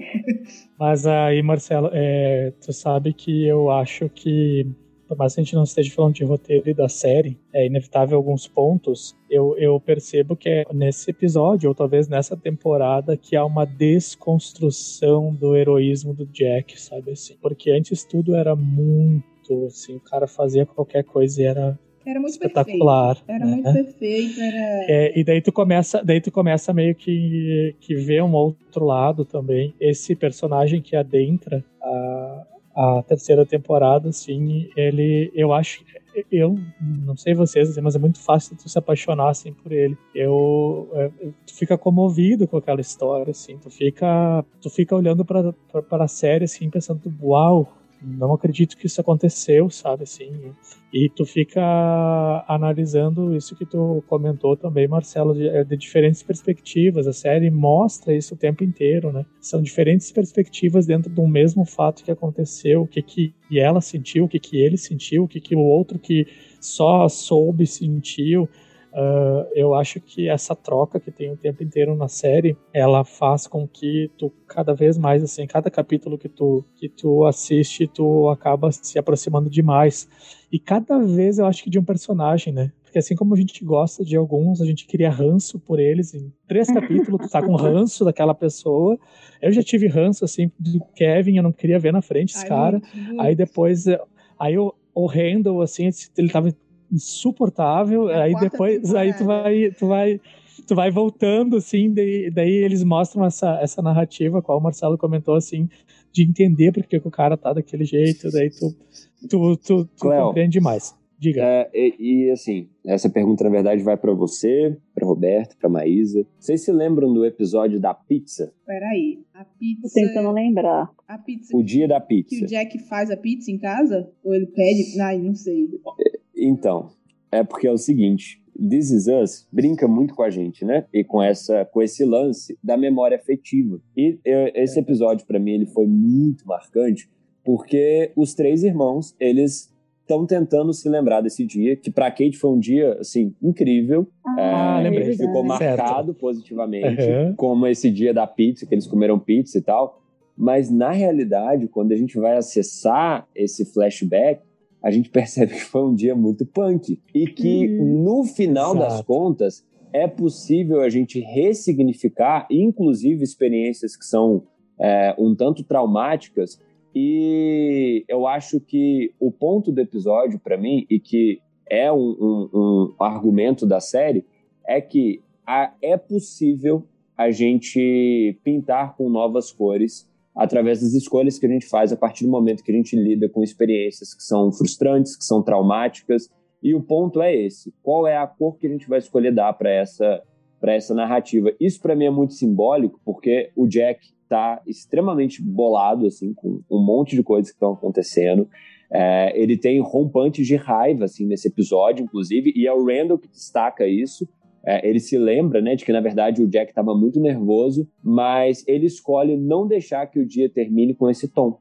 Mas aí, Marcelo, é, tu sabe que eu acho que por mais que a gente não esteja falando de roteiro e da série, é inevitável alguns pontos. Eu, eu percebo que é nesse episódio, ou talvez nessa temporada, que há uma desconstrução do heroísmo do Jack, sabe assim? Porque antes tudo era muito, assim, o cara fazia qualquer coisa e era era muito espetacular. Perfeito. Era né? muito perfeito. Era... É, e daí tu começa, daí tu começa meio que, que ver um outro lado também. Esse personagem que adentra a, a terceira temporada, assim, ele, eu acho, eu não sei vocês, mas é muito fácil tu se apaixonar, assim, por ele. Eu, é, tu fica comovido com aquela história, assim, tu fica, tu fica olhando para a série, assim, pensando, uau, não acredito que isso aconteceu, sabe, assim, e tu fica analisando isso que tu comentou também, Marcelo, de, é, de, diferentes perspectivas. A série mostra isso o tempo inteiro, né? São diferentes perspectivas dentro de um mesmo fato que aconteceu, o que que ela sentiu, o que que ele sentiu, o que que o outro que só soube sentiu. Uh, eu acho que essa troca que tem o tempo inteiro na série, ela faz com que tu cada vez mais assim, cada capítulo que tu que tu assiste, tu acaba se aproximando demais. E cada vez eu acho que de um personagem, né? Porque assim como a gente gosta de alguns, a gente cria ranço por eles. Em três capítulos, tu tá com ranço daquela pessoa. Eu já tive ranço, assim, do Kevin, eu não queria ver na frente esse Ai, cara. Aí depois, aí o, o Randall, assim, ele tava insuportável. É aí depois, aí tu vai, tu vai, tu vai voltando, assim, daí, daí eles mostram essa, essa narrativa, qual o Marcelo comentou, assim, de entender porque que o cara tá daquele jeito, daí tu, tu, tu, tu Cleo, compreende mais. Diga. É, e, e, assim, essa pergunta na verdade vai para você, para Roberto, para Maísa. Vocês se lembram do episódio da pizza? Peraí, a pizza. Tô tentando lembrar. A pizza. O dia da pizza. Que o Jack faz a pizza em casa? Ou ele pede? Ai, não sei. Então, é porque é o seguinte, This Is Us brinca muito com a gente, né? E com essa, com esse lance da memória afetiva. E eu, esse episódio para mim ele foi muito marcante porque os três irmãos eles estão tentando se lembrar desse dia, que para Kate foi um dia assim incrível. Ah, é, lembrei. Ficou marcado certo. positivamente, uhum. como esse dia da pizza, que eles comeram pizza e tal. Mas na realidade, quando a gente vai acessar esse flashback, a gente percebe que foi um dia muito punk. E que, uhum. no final Exato. das contas, é possível a gente ressignificar, inclusive, experiências que são é, um tanto traumáticas. E eu acho que o ponto do episódio, para mim, e que é um, um, um, argumento da série, é que a, é possível a gente pintar com novas cores através das escolhas que a gente faz a partir do momento que a gente lida com experiências que são frustrantes, que são traumáticas. E o ponto é esse: qual é a cor que a gente vai escolher dar para essa para essa narrativa? Isso para mim é muito simbólico, porque o Jack está extremamente bolado assim com um monte de coisas que estão acontecendo. É, ele tem rompantes de raiva assim nesse episódio, inclusive, e é o Randall que destaca isso é, ele se lembra, né, de que na verdade o Jack estava muito nervoso, mas ele escolhe não deixar que o dia termine com esse tom.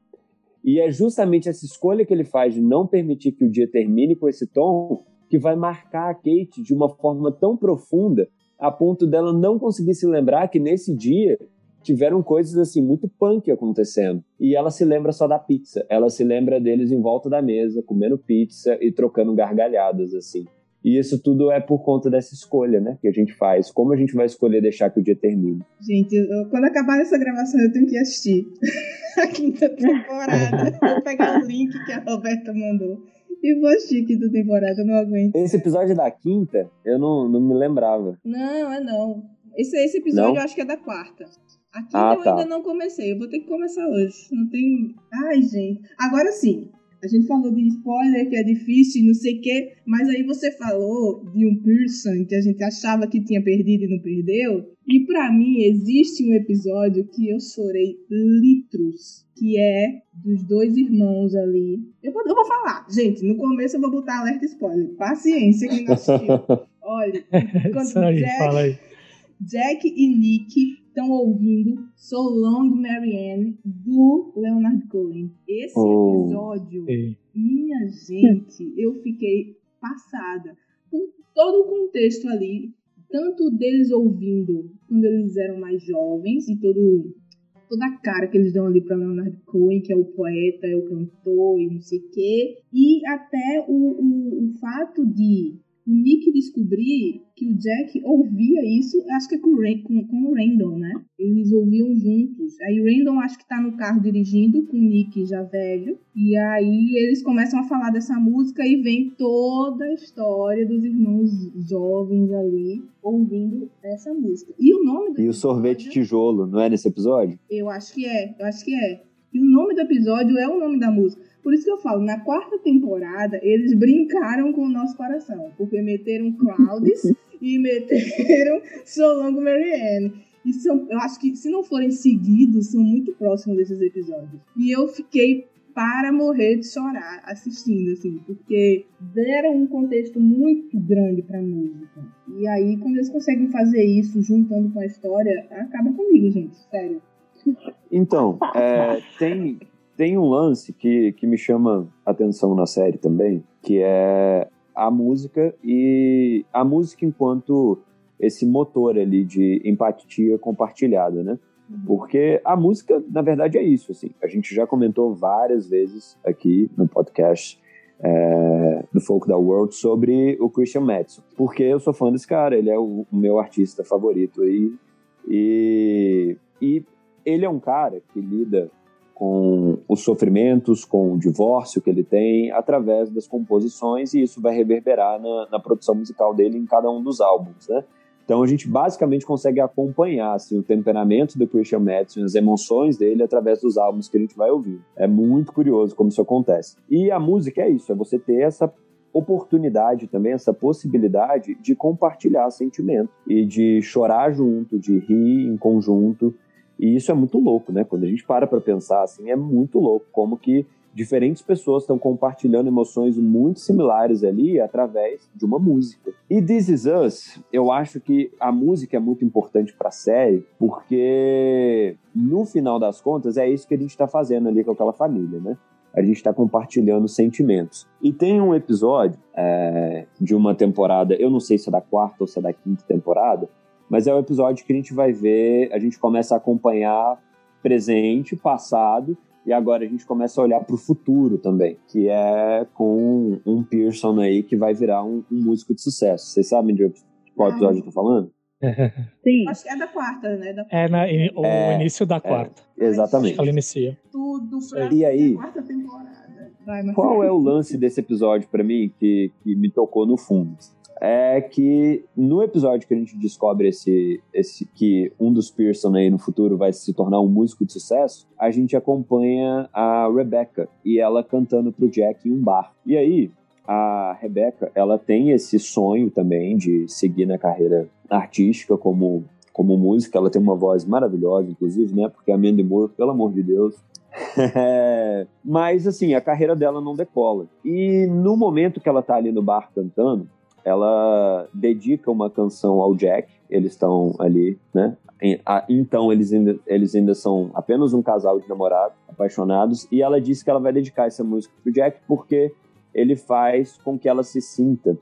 E é justamente essa escolha que ele faz de não permitir que o dia termine com esse tom que vai marcar a Kate de uma forma tão profunda a ponto dela não conseguir se lembrar que nesse dia tiveram coisas assim muito punk acontecendo. E ela se lembra só da pizza. Ela se lembra deles em volta da mesa, comendo pizza e trocando gargalhadas assim. E isso tudo é por conta dessa escolha, né, que a gente faz. Como a gente vai escolher deixar que o dia termine? Gente, eu, quando acabar essa gravação, eu tenho que assistir a quinta temporada. Vou pegar o link que a Roberta mandou. E vou assistir a quinta temporada, eu não aguento. Esse episódio da quinta, eu não, não me lembrava. Não, é não. Esse, esse episódio Não? eu acho que é da quarta. A quinta Ah, eu tá. ainda não comecei. Eu vou ter que começar hoje. Não tem. Ai, gente. Agora sim. A gente falou de spoiler, que é difícil não sei o quê, mas aí você falou de um person que a gente achava que tinha perdido e não perdeu. E pra mim existe um episódio que eu chorei litros, que é dos dois irmãos ali. Eu vou, eu vou falar, gente, no começo eu vou botar alerta spoiler. Paciência quem não assistiu. Olha, quando aí, Jack-. Jack e Nick estão ouvindo So Long Marianne do Leonard Cohen. Esse Oh. episódio, minha gente, eu fiquei passada por todo o contexto ali, tanto deles ouvindo quando eles eram mais jovens e todo toda a cara que eles dão ali para Leonard Cohen, que é o poeta, é o cantor e não sei o quê, e até o, o, o fato de o Nick descobrir que o Jack ouvia isso, acho que é com, com, com o Randall, né? Eles ouviam juntos. Aí o Randall acho que tá no carro dirigindo com o Nick já velho. E aí eles começam a falar dessa música e vem toda a história dos irmãos jovens ali ouvindo essa música. E o nome do E o sorvete episódio- tijolo, não é nesse episódio? eu acho que é, eu acho que é. E o nome do episódio é o nome da música. Por isso que eu falo, na quarta temporada, eles brincaram com o nosso coração. Porque meteram Clouds e meteram Solongo Marianne. E são, eu acho que, se não forem seguidos, são muito próximos desses episódios. E eu fiquei para morrer de chorar assistindo, assim, porque deram um contexto muito grande pra música. E aí, quando eles conseguem fazer isso, juntando com a história, acaba comigo, gente, sério. Então, é, tem, tem um lance que, que me chama atenção na série também, que é a música e a música enquanto esse motor ali de empatia compartilhada, né? Porque a música, na verdade, é isso. Assim. A gente já comentou várias vezes aqui no podcast é, do Folk da World sobre o Christian Madison. Porque eu sou fã desse cara, ele é o, meu artista favorito aí. E, e ele é um cara que lida com os sofrimentos, com o divórcio que ele tem, através das composições, e isso vai reverberar na, na produção musical dele em cada um dos álbuns, né? Então a gente basicamente consegue acompanhar assim, o temperamento do Christian Madison, as emoções dele através dos álbuns que a gente vai ouvir. É muito curioso como isso acontece. E a música é isso, é você ter essa oportunidade também, essa possibilidade de compartilhar sentimento e de chorar junto, de rir em conjunto. E isso é muito louco, né? Quando a gente para para pensar assim, é muito louco como que diferentes pessoas estão compartilhando emoções muito similares ali através de uma música. E This Is Us, eu acho que a música é muito importante para a série, porque no final das contas é isso que a gente está fazendo ali com aquela família, né? A gente está compartilhando sentimentos. E tem um episódio é, de uma temporada, eu não sei se é da quarta ou se é da quinta temporada, mas é o episódio que a gente vai ver, a gente começa a acompanhar presente, passado, e agora a gente começa a olhar para o futuro também, que é com um Pearson aí que vai virar um, um músico de sucesso. Vocês sabem de qual episódio eu tô falando? Sim. Acho que é da quarta, né? Da É na, in- o É, início da quarta. Exatamente. Ela inicia. tudo pra E aí? quarta temporada. Vai. Qual é o lance desse episódio para mim que, que me tocou no fundo? É que no episódio que a gente descobre esse, esse que um dos Pearson aí no futuro vai se tornar um músico de sucesso, a gente acompanha a Rebecca e ela cantando pro Jack em um bar. E aí, a Rebecca, ela tem esse sonho também de seguir na carreira artística como como música, ela tem uma voz maravilhosa, inclusive, né? Porque a Mandy Moore, pelo amor de Deus, mas assim, a carreira dela não decola. E no momento que ela tá ali no bar cantando, ela dedica uma canção ao Jack. Eles estão ali, né? Então eles ainda, eles ainda são apenas um casal de namorados, apaixonados. E ela disse que ela vai dedicar essa música pro Jack porque ele faz com que ela se sinta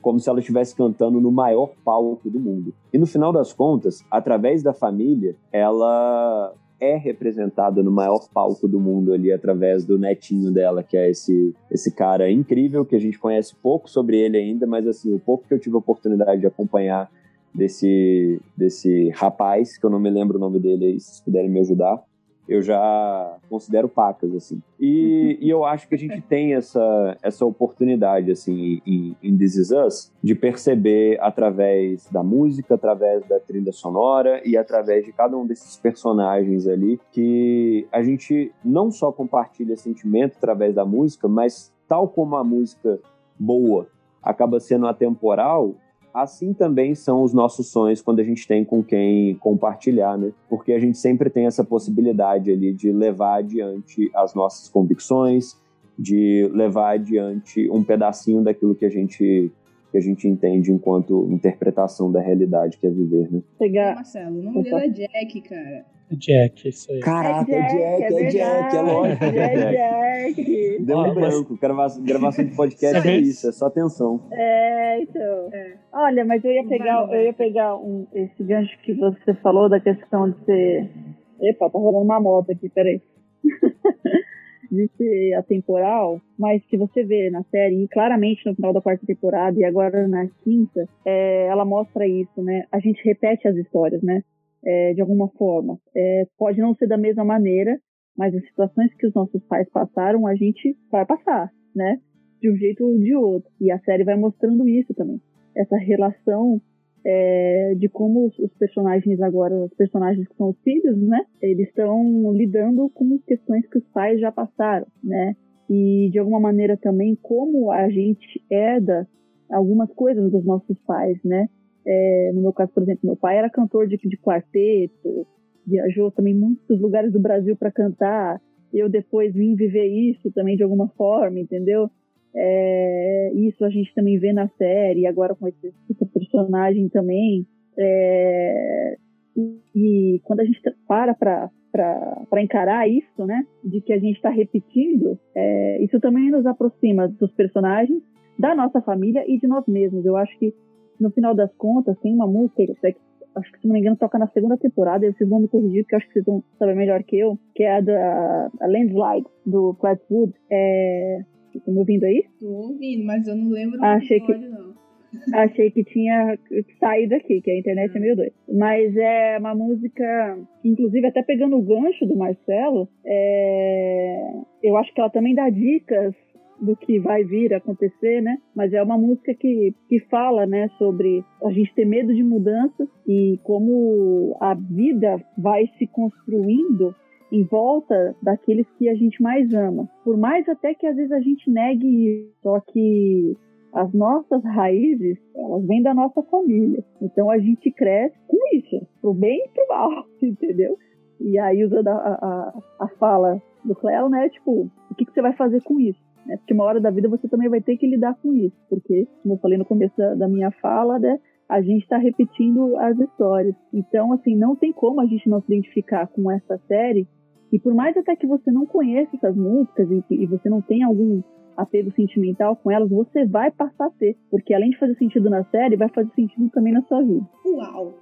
como se ela estivesse cantando no maior palco do mundo. E no final das contas, através da família, ela é representada no maior palco do mundo ali através do netinho dela, que é esse, esse cara incrível que a gente conhece pouco sobre ele ainda, mas assim, o pouco que eu tive a oportunidade de acompanhar desse, desse rapaz, que eu não me lembro o nome dele aí, se puderem me ajudar, eu já considero pacas, assim. E, e, eu acho que a gente tem essa, essa oportunidade, assim, em, em This Is Us, de perceber através da música, através da trilha sonora e através de cada um desses personagens ali, que a gente não só compartilha sentimento através da música, mas tal como a música boa acaba sendo atemporal, assim também são os nossos sonhos quando a gente tem com quem compartilhar, né? Porque a gente sempre tem essa possibilidade ali de levar adiante as nossas convicções, de levar adiante um pedacinho daquilo que a gente que a gente entende enquanto interpretação da realidade que é viver, né? Pegar... Marcelo, o nome dela é Jack, cara. Jack, isso aí. Caraca, é Jack, é, Jack, é, é Jack, é lógico. É Jack. Deu um branco. Gravação, gravação de podcast é isso, é só atenção. É, então. É. Olha, mas eu ia pegar, eu ia pegar um, esse gancho que você falou da questão de ser. Epa, tá rolando uma moto aqui, peraí. de ser atemporal, mas se você vê na série, e claramente no final da quarta temporada e agora na quinta, é, ela mostra isso, né? A gente repete as histórias, né? É, de alguma forma. É, pode não ser da mesma maneira, mas as situações que os nossos pais passaram, a gente vai passar, né? De um jeito ou de outro. E a série vai mostrando isso também. Essa relação é, de como os, personagens agora, os personagens que são os filhos, né? Eles estão lidando com questões que os pais já passaram, né? E de alguma maneira também como a gente herda algumas coisas dos nossos pais, né? É, no meu caso, por exemplo, meu pai era cantor de, de quarteto, viajou também muitos lugares do Brasil para cantar. Eu depois vim viver isso também de alguma forma, entendeu? É, isso a gente também vê na série, agora com esse, esse personagem também. É, e, quando a gente para para encarar isso, né, de que a gente está repetindo, é, isso também nos aproxima dos personagens, da nossa família e de nós mesmos. Eu acho que no final das contas, tem uma música, que acho que se não me engano toca na segunda temporada, e vocês vão me corrigir, porque acho que vocês vão saber melhor que eu, que é a da a Landslide, do Flatwood. É... Estão me ouvindo aí? Tô ouvindo, mas eu não lembro Achei que... não. Achei que tinha saído aqui, que a internet é meio doida. Mas é uma música, inclusive até pegando o gancho do Marcelo, é... eu acho que ela também dá dicas do que vai vir a acontecer, né? Mas é uma música que, que fala, né, sobre a gente ter medo de mudanças e como a vida vai se construindo em volta daqueles que a gente mais ama. Por mais até que às vezes a gente negue isso, só que as nossas raízes, elas vêm da nossa família. Então a gente cresce com isso, pro bem e pro mal, entendeu? E aí usando a, a, a fala do Cleo, né? Tipo, o que, que você vai fazer com isso? Né? Porque uma hora da vida você também vai ter que lidar com isso, porque, como eu falei no começo da, minha fala, né, a gente está repetindo as histórias. Então, assim, não tem como a gente não se identificar com essa série. E por mais até que você não conheça essas músicas e, e você não tenha algum apego sentimental com elas, você vai passar a ter. Porque além de fazer sentido na série, vai fazer sentido também na sua vida. Uau!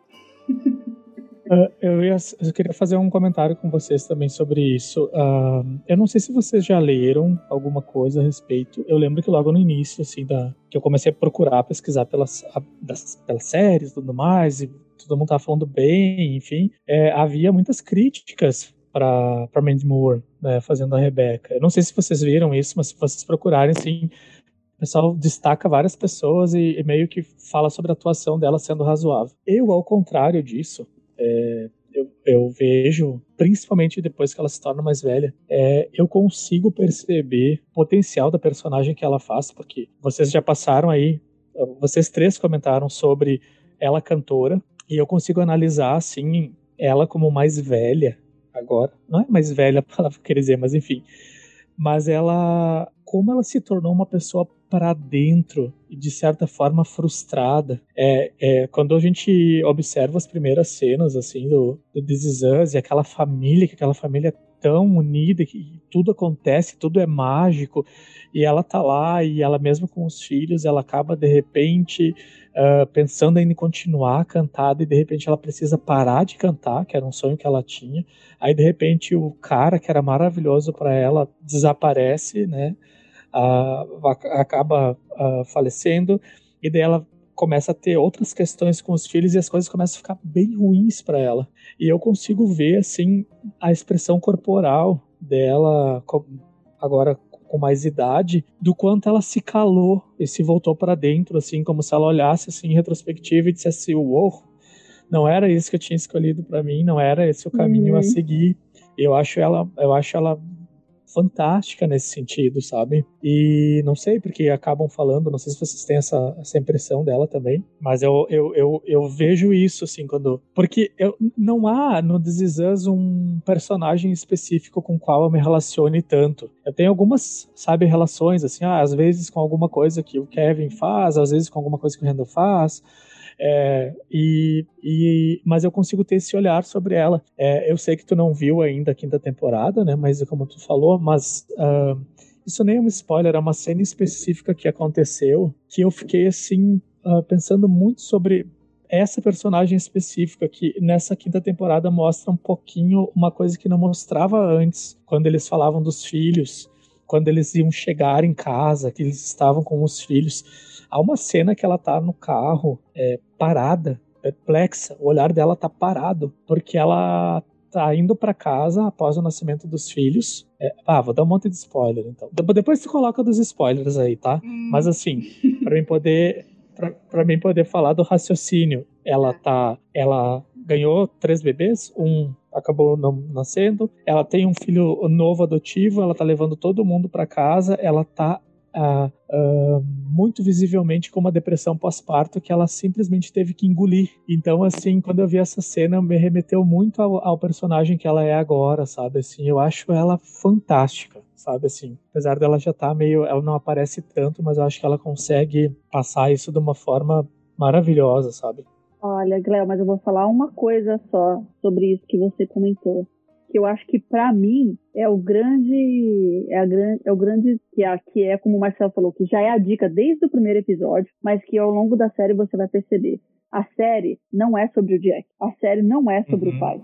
Uh, eu, ia, eu, queria fazer um comentário com vocês também sobre isso. Uh, eu não sei se vocês já leram alguma coisa a respeito. Eu lembro que logo no início, assim, da, que eu comecei a procurar, pesquisar pelas, a, das, pelas séries e tudo mais, e todo mundo tava falando bem, enfim, é, havia muitas críticas para Mandy Moore, né, fazendo a Rebecca. Eu não sei se vocês viram isso, mas se vocês procurarem, assim, o pessoal destaca várias pessoas e, e meio que fala sobre a atuação dela sendo razoável. Eu, ao contrário disso, é, eu, eu, vejo, principalmente depois que ela se torna mais velha, é, eu consigo perceber o potencial da personagem que ela faz, porque vocês já passaram aí, vocês três comentaram sobre ela cantora, e eu consigo analisar, assim, ela como mais velha agora. Não é mais velha a palavra que eu queria dizer, mas enfim. Mas ela, como ela se tornou uma pessoa para dentro e de certa forma frustrada. É, é, quando a gente observa as primeiras cenas assim do, do This Is Us e aquela família, que aquela família é tão unida, que tudo acontece, tudo é mágico, e ela tá lá, e ela mesmo com os filhos, ela acaba de repente uh, pensando em continuar a cantada, e de repente ela precisa parar de cantar, que era um sonho que ela tinha. Aí de repente o cara que era maravilhoso para ela desaparece, né? Uh, acaba uh, falecendo, e daí ela começa a ter outras questões com os filhos e as coisas começam a ficar bem ruins para ela. E eu consigo ver assim a expressão corporal dela agora com mais idade, do quanto ela se calou e se voltou para dentro, assim, como se ela olhasse assim em retrospectiva e dissesse: "Uou, não era isso que eu tinha escolhido para mim, não era esse o caminho uhum. a seguir". Eu acho ela, eu acho ela fantástica nesse sentido, sabe? E não sei, porque acabam falando, não sei se vocês têm essa, essa impressão dela também, mas eu, eu, eu, eu vejo isso, assim, quando. Porque eu, não há no This Is Us um personagem específico com qual eu me relacione tanto. Eu tenho algumas, sabe, relações, assim, ah, às vezes com alguma coisa que o Kevin faz, às vezes com alguma coisa que o Randall faz. É, e, e, mas eu consigo ter esse olhar sobre ela. É, eu sei que tu não viu ainda a quinta temporada, né? Mas como tu falou, mas uh, isso nem é um spoiler, é uma cena específica que aconteceu que eu fiquei assim uh, pensando muito sobre essa personagem específica que nessa quinta temporada mostra um pouquinho uma coisa que não mostrava antes, quando eles falavam dos filhos, quando eles iam chegar em casa, que eles estavam com os filhos Há uma cena que ela tá no carro, é, parada, perplexa. O olhar dela tá parado, porque ela tá indo para casa após o nascimento dos filhos. É, ah, vou dar um monte de spoiler, então. Depois você coloca dos spoilers aí, tá? Hum. Mas assim, para mim poder para mim poder falar do raciocínio, ela tá, ela ganhou três bebês, um acabou não nascendo, ela tem um filho novo adotivo, ela tá levando todo mundo para casa, ela tá muito visivelmente com uma depressão pós-parto que ela simplesmente teve que engolir. Então, assim, quando eu vi essa cena, me remeteu muito ao, ao personagem que ela é agora, sabe? Assim, eu acho ela fantástica sabe assim. Apesar dela já estar tá meio, ela não aparece tanto, mas eu acho que ela consegue passar isso de uma forma maravilhosa, sabe? Olha, Gléo, mas eu vou falar uma coisa só sobre isso que você comentou que eu acho que para mim é o grande é, a, é o grande que é, que é como o Marcelo falou que já é a dica desde o primeiro episódio, mas que ao longo da série você vai perceber. A série não é sobre o Jack, a série não é sobre uhum. o pai.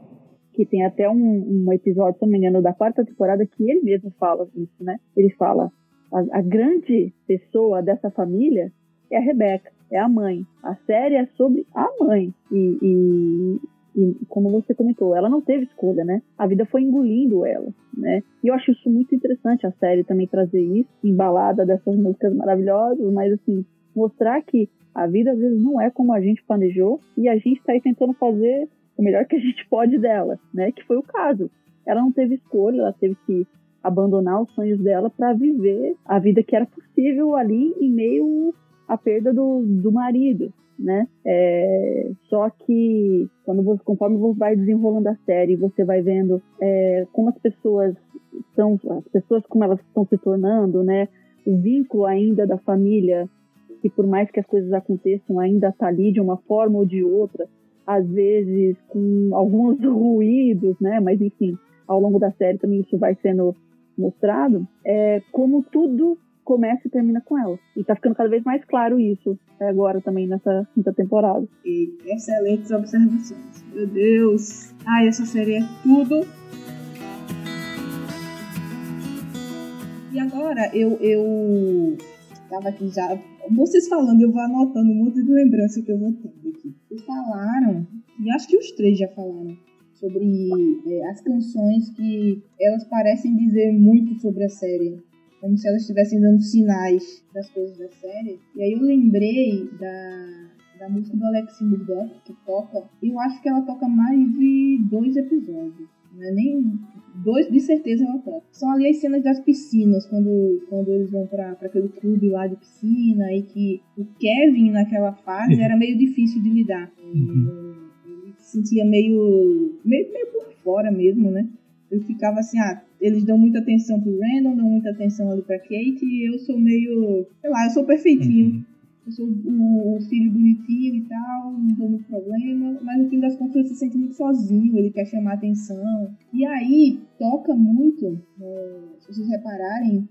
Que tem até um, um episódio, se não me engano, da quarta temporada que ele mesmo fala isso, né? Ele fala a, a grande pessoa dessa família é a Rebecca, é a mãe. A série é sobre a mãe. E, e, e como você comentou, ela não teve escolha, né? A vida foi engolindo ela, né? E eu acho isso muito interessante a série também trazer isso, embalada dessas músicas maravilhosas, mas assim, mostrar que a vida às vezes não é como a gente planejou e a gente está aí tentando fazer o melhor que a gente pode dela, né? Que foi o caso. Ela não teve escolha, ela teve que abandonar os sonhos dela para viver a vida que era possível ali em meio à perda do, do marido, né? É, só que quando você, conforme você vai desenrolando a série, você vai vendo é, como as pessoas são, as pessoas como elas estão se tornando, né? O vínculo ainda da família, que por mais que as coisas aconteçam, ainda está ali de uma forma ou de outra, às vezes com alguns ruídos, né? Mas enfim, ao longo da série também isso vai sendo mostrado, é como tudo começa e termina com ela. E tá ficando cada vez mais claro isso agora também nessa quinta temporada. E excelentes observações. Meu Deus! Ai, essa série é tudo. E agora eu, eu tava aqui já. Vocês falando, eu vou anotando um monte de lembrança que eu vou tendo aqui. Vocês falaram, e acho que os três já falaram, sobre é, as canções que elas parecem dizer muito sobre a série como se elas estivessem dando sinais das coisas da série. E aí eu lembrei da, da música do Alex Murdoch, que toca, eu acho que ela toca mais de dois episódios. Não é nem dois, de certeza ela toca. São ali as cenas das piscinas, quando, quando eles vão para aquele clube lá de piscina, e que o Kevin naquela fase era meio difícil de lidar. Uhum. Ele se sentia meio, meio, meio por fora mesmo, né? eu ficava assim, ah, eles dão muita atenção pro Randall, dão muita atenção ali pra Kate, e eu sou meio, sei lá, eu sou perfeitinho. Uhum. eu sou o, o, filho bonitinho e tal, não dou muito problema, mas no fim das contas ele se sente muito sozinho, ele quer chamar atenção. E aí toca muito, é, se vocês repararem,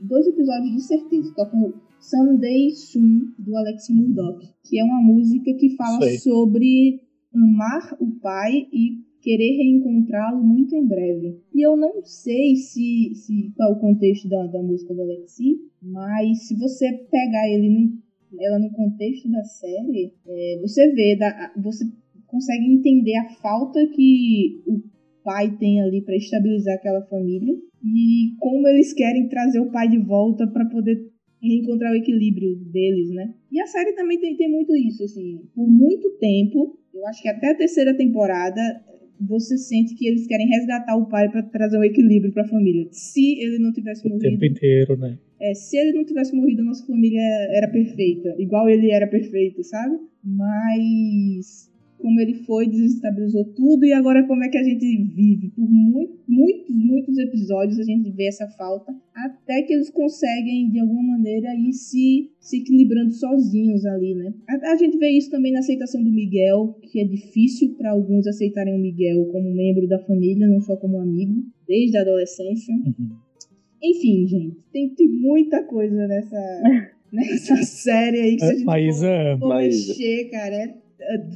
dois episódios de certeza, tocam Someday Soon, do Alex Murdoch, que é uma música que fala Sei. sobre amar o pai e querer reencontrá-lo muito em breve. E eu não sei se, se qual é o contexto da, da música do Alexi, mas se você pegar ele no, ela no contexto da série, é, você vê, da, você consegue entender a falta que o pai tem ali para estabilizar aquela família e como eles querem trazer o pai de volta para poder reencontrar o equilíbrio deles, né? E a série também tem, tem muito isso, assim, por muito tempo, eu acho que até a terceira temporada, você sente que eles querem resgatar o pai para trazer um equilíbrio para a família. Se ele não tivesse o morrido. O tempo inteiro, né? É, se ele não tivesse morrido, nossa família era perfeita. Igual ele era perfeito, sabe? Mas como ele foi, desestabilizou tudo e agora como é que a gente vive. Por muito, muitos, muitos episódios a gente vê essa falta, até que eles conseguem, de alguma maneira, ir se, se equilibrando sozinhos ali, né? A, a gente vê isso também na aceitação do Miguel, que é difícil para alguns aceitarem o Miguel como membro da família, não só como amigo, desde a adolescência. Uhum. Enfim, gente, tem, tem muita coisa nessa... nessa série aí que se a gente Maísa, for, for mexer, cara, é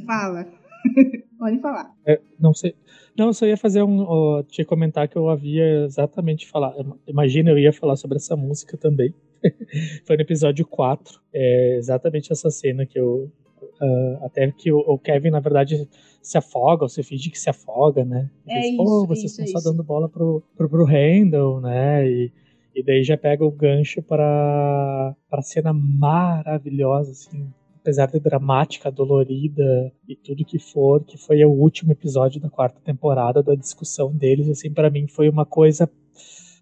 Fala. Pode falar. É, não sei. Não, eu só ia fazer um. Uh, te comentar que eu havia exatamente falar. Imagina, eu ia falar sobre essa música também. Foi no episódio 4. É exatamente essa cena que eu. Uh, até que o, o, Kevin, na verdade, se afoga, ou se finge que se afoga, né? É diz, isso, Pô, vocês isso, estão é só dando bola pro, pro, pro Randall, né? E, e daí já pega o gancho para a cena maravilhosa, assim, apesar de dramática, dolorida e tudo que for, que foi o último episódio da quarta temporada da discussão deles, assim, para mim foi uma coisa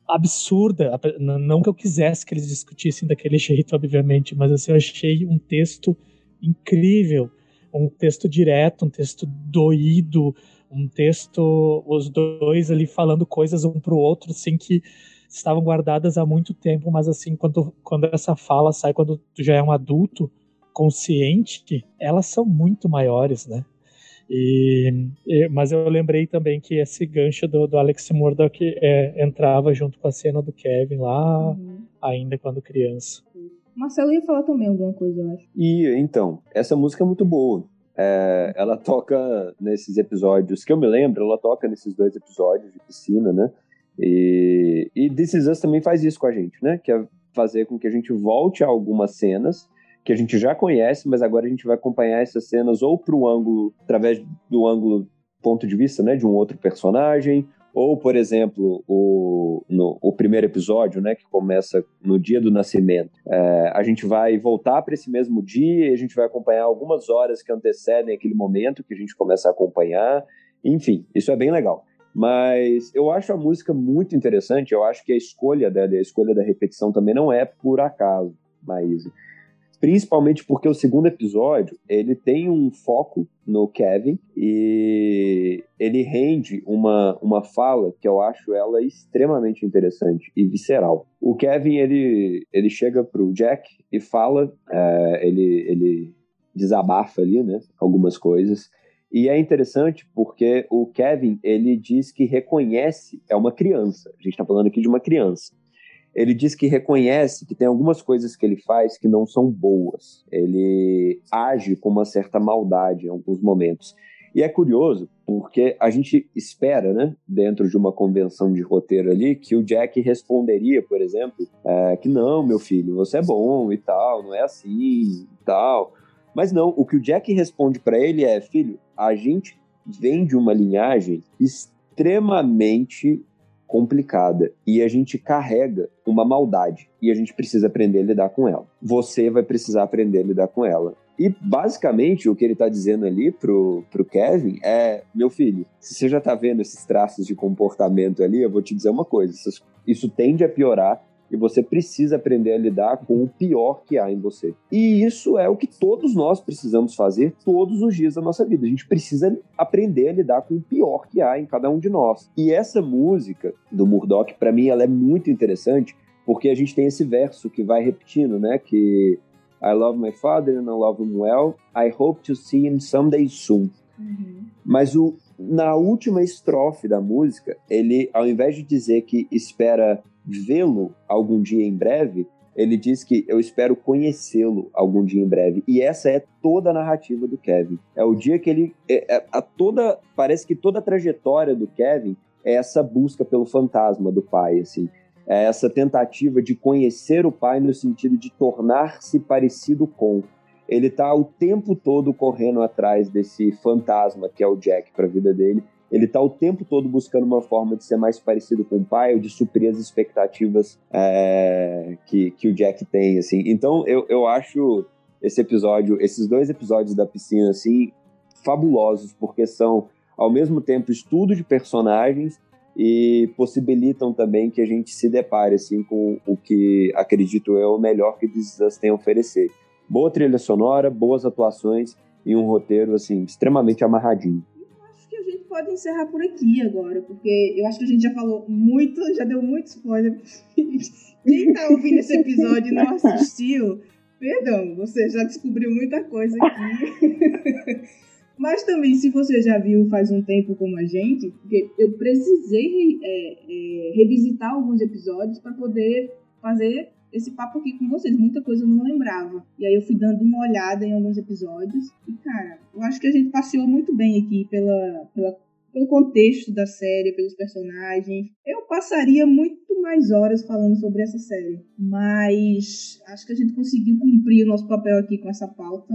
absurda, não que eu quisesse que eles discutissem daquele jeito, obviamente, mas assim, eu achei um texto incrível, um texto direto, um texto doído, um texto, os dois ali falando coisas um pro outro, assim, que estavam guardadas há muito tempo, mas assim, quando, quando essa fala sai, quando tu já é um adulto, consciente, elas são muito maiores, né? E, e, mas eu lembrei também que esse gancho do, do Alex Murdoch é, entrava junto com a cena do Kevin lá, uhum. ainda quando criança. Marcelo ia falar também alguma coisa, eu acho. E então, essa música é muito boa. É, ela toca nesses episódios, que eu me lembro, ela toca nesses dois episódios de piscina, né? E, e This Is Us também faz isso com a gente, né? Que é fazer com que a gente volte a algumas cenas que a gente já conhece, mas agora a gente vai acompanhar essas cenas ou para o ângulo, através do ângulo ponto de vista né, de um outro personagem, ou, por exemplo, o, no, o primeiro episódio, né, que começa no dia do nascimento. É, a gente vai voltar para esse mesmo dia e a gente vai acompanhar algumas horas que antecedem aquele momento que a gente começa a acompanhar. Enfim, isso é bem legal. Mas eu acho a música muito interessante, eu acho que a escolha dela, a escolha da repetição também não é por acaso, Maísa principalmente porque o segundo episódio ele tem um foco no Kevin e ele rende uma, uma fala que eu acho ela extremamente interessante e visceral. O Kevin ele, ele chega pro Jack e fala, é, ele, ele desabafa ali, né, algumas coisas. E é interessante porque o Kevin ele diz que reconhece é uma criança. A gente está falando aqui de uma criança ele diz que reconhece que tem algumas coisas que ele faz que não são boas. Ele age com uma certa maldade em alguns momentos. E é curioso, porque a gente espera, né, dentro de uma convenção de roteiro ali, que o Jack responderia, por exemplo, é, que não, meu filho, você é bom e tal, não é assim e tal. Mas não, o que o Jack responde para ele é, filho, a gente vem de uma linhagem extremamente complicada e a gente carrega uma maldade e a gente precisa aprender a lidar com ela. Você vai precisar aprender a lidar com ela. E basicamente o que ele está dizendo ali pro, pro Kevin é: meu filho, se você já está vendo esses traços de comportamento ali, eu vou te dizer uma coisa: isso, isso tende a piorar e você precisa aprender a lidar com o pior que há em você. E isso é o que todos nós precisamos fazer todos os dias da nossa vida. A gente precisa aprender a lidar com o pior que há em cada um de nós. E essa música do Murdoch, para mim, ela é muito interessante porque a gente tem esse verso que vai repetindo, né? Que I love my father and I love him well. I hope to see him someday soon. Uhum. Mas o, na última estrofe da música, ele, ao invés de dizer que espera vê-lo algum dia em breve, ele diz que eu espero conhecê-lo algum dia em breve. E essa é toda a narrativa do Kevin. É o dia que ele. É, é, a toda, parece que toda a trajetória do Kevin é essa busca pelo fantasma do pai, assim. É essa tentativa de conhecer o pai no sentido de tornar-se parecido com. Ele está o tempo todo correndo atrás desse fantasma que é o Jack para a vida dele ele está o tempo todo buscando uma forma de ser mais parecido com o pai ou de suprir as expectativas é, que, que o Jack tem, assim. Então, eu, eu acho esse episódio, esses dois episódios da piscina, assim, fabulosos, porque são, ao mesmo tempo, estudo de personagens e possibilitam também que a gente se depare, assim, com o que, acredito eu, é o melhor que Us tem a oferecer. Boa trilha sonora, boas atuações e um roteiro, assim, extremamente amarradinho pode encerrar por aqui agora, porque eu acho que a gente já falou muito, já deu muito spoiler. Quem tá ouvindo esse episódio e não assistiu, perdão, você já descobriu muita coisa aqui. Mas também, se você já viu faz um tempo como a gente, porque eu precisei é, é, revisitar alguns episódios para poder fazer esse papo aqui com vocês. Muita coisa eu não lembrava. E aí eu fui dando uma olhada em alguns episódios. E, cara, eu acho que a gente passeou muito bem aqui pela, pela, pelo contexto da série, pelos personagens. Eu passaria muito mais horas falando sobre essa série. Mas acho que a gente conseguiu cumprir o nosso papel aqui com essa pauta.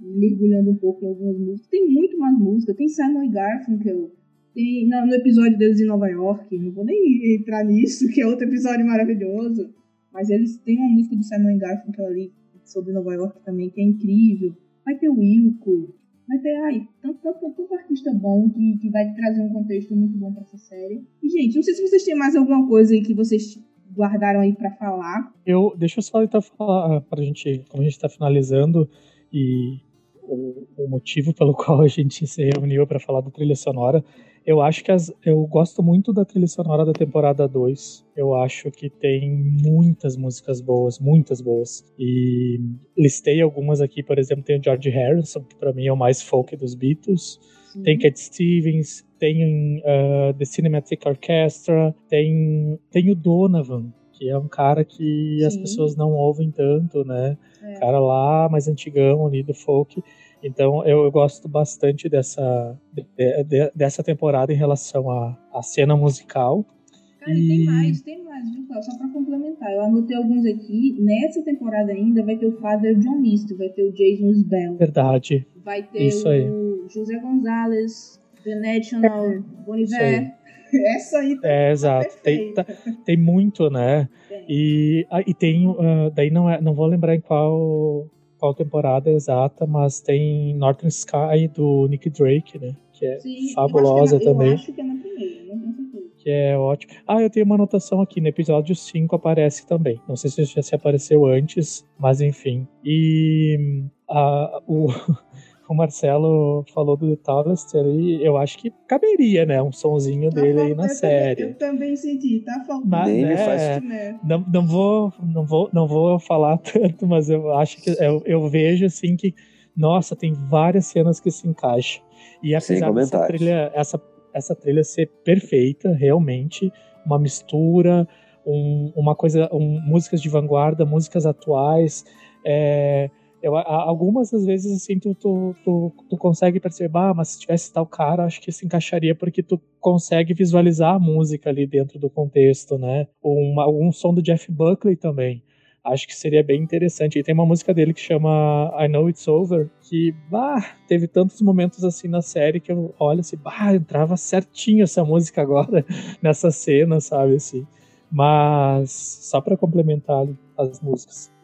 Mergulhando um pouco em algumas músicas. Tem muito mais música. Tem Simon Garfunkel. Tem no episódio deles em Nova York. Não vou nem entrar nisso, que é outro episódio maravilhoso. Mas eles têm uma música do Simon Garfunkel ali sobre Nova York também, que é incrível. Vai ter o Wilco, vai ter ai, tanto, tanto, tanto artista bom que, que vai trazer um contexto muito bom para essa série. E, gente, não sei se vocês têm mais alguma coisa aí que vocês guardaram aí para falar. Eu, deixa eu só então falar pra gente, como a gente tá finalizando e o, o motivo pelo qual a gente se reuniu para falar da trilha sonora eu acho que as, eu gosto muito da trilha sonora da temporada 2. Eu acho que tem muitas músicas boas, muitas boas. E listei algumas aqui, por exemplo, tem o George Harrison, que para mim é o mais folk dos Beatles. Sim. Tem Cat Stevens, tem uh, The Cinematic Orchestra, tem, tem o Donovan, que é um cara que Sim. as pessoas não ouvem tanto, né? É. Cara lá mais antigão ali do folk. Então eu, eu gosto bastante dessa, de, de, dessa temporada em relação à, à cena musical. Cara, e... tem mais, tem mais, viu, Só pra complementar, eu anotei alguns aqui. Nessa temporada ainda vai ter o Father John Misty, vai ter o Jason Bell. Verdade. Vai ter Isso o aí. José Gonzalez, The National, é. Boniver. Essa aí tá É, exato. Tem, tá, tem muito, né? Tem. E, ah, e tem, uh, daí não, é, não vou lembrar em qual qual temporada exata, mas tem Northern Sky do Nick Drake, né? Que é Sim, fabulosa eu é também. Eu acho que é na primeira, não tenho certeza. Que é ótimo. Ah, eu tenho uma anotação aqui, no episódio 5 aparece também. Não sei se já se apareceu antes, mas enfim. E a, o, o Marcelo falou do The Tallester e eu acho que caberia, né? Um sonzinho tá dele aí na eu série. Também, eu também senti, tá faltando. Mas, né, faz... não, não, vou, não, vou, não vou falar tanto, mas eu acho que eu, eu vejo assim que, nossa, tem várias cenas que se encaixam. E apesar dessa trilha, essa, essa trilha ser perfeita, realmente, uma mistura, um, uma coisa, um, músicas de vanguarda, músicas atuais, é, eu, algumas das vezes, assim, tu, tu, tu, tu, consegue perceber, ah, mas se tivesse tal cara, acho que se encaixaria porque tu consegue visualizar a música ali dentro do contexto, né? Um, um som do Jeff Buckley também. Acho que seria bem interessante. E tem uma música dele que chama I Know It's Over, que, bah, teve tantos momentos assim na série que eu olho assim, bah, entrava certinho essa música agora nessa cena, sabe, assim. Mas, só para complementar as músicas.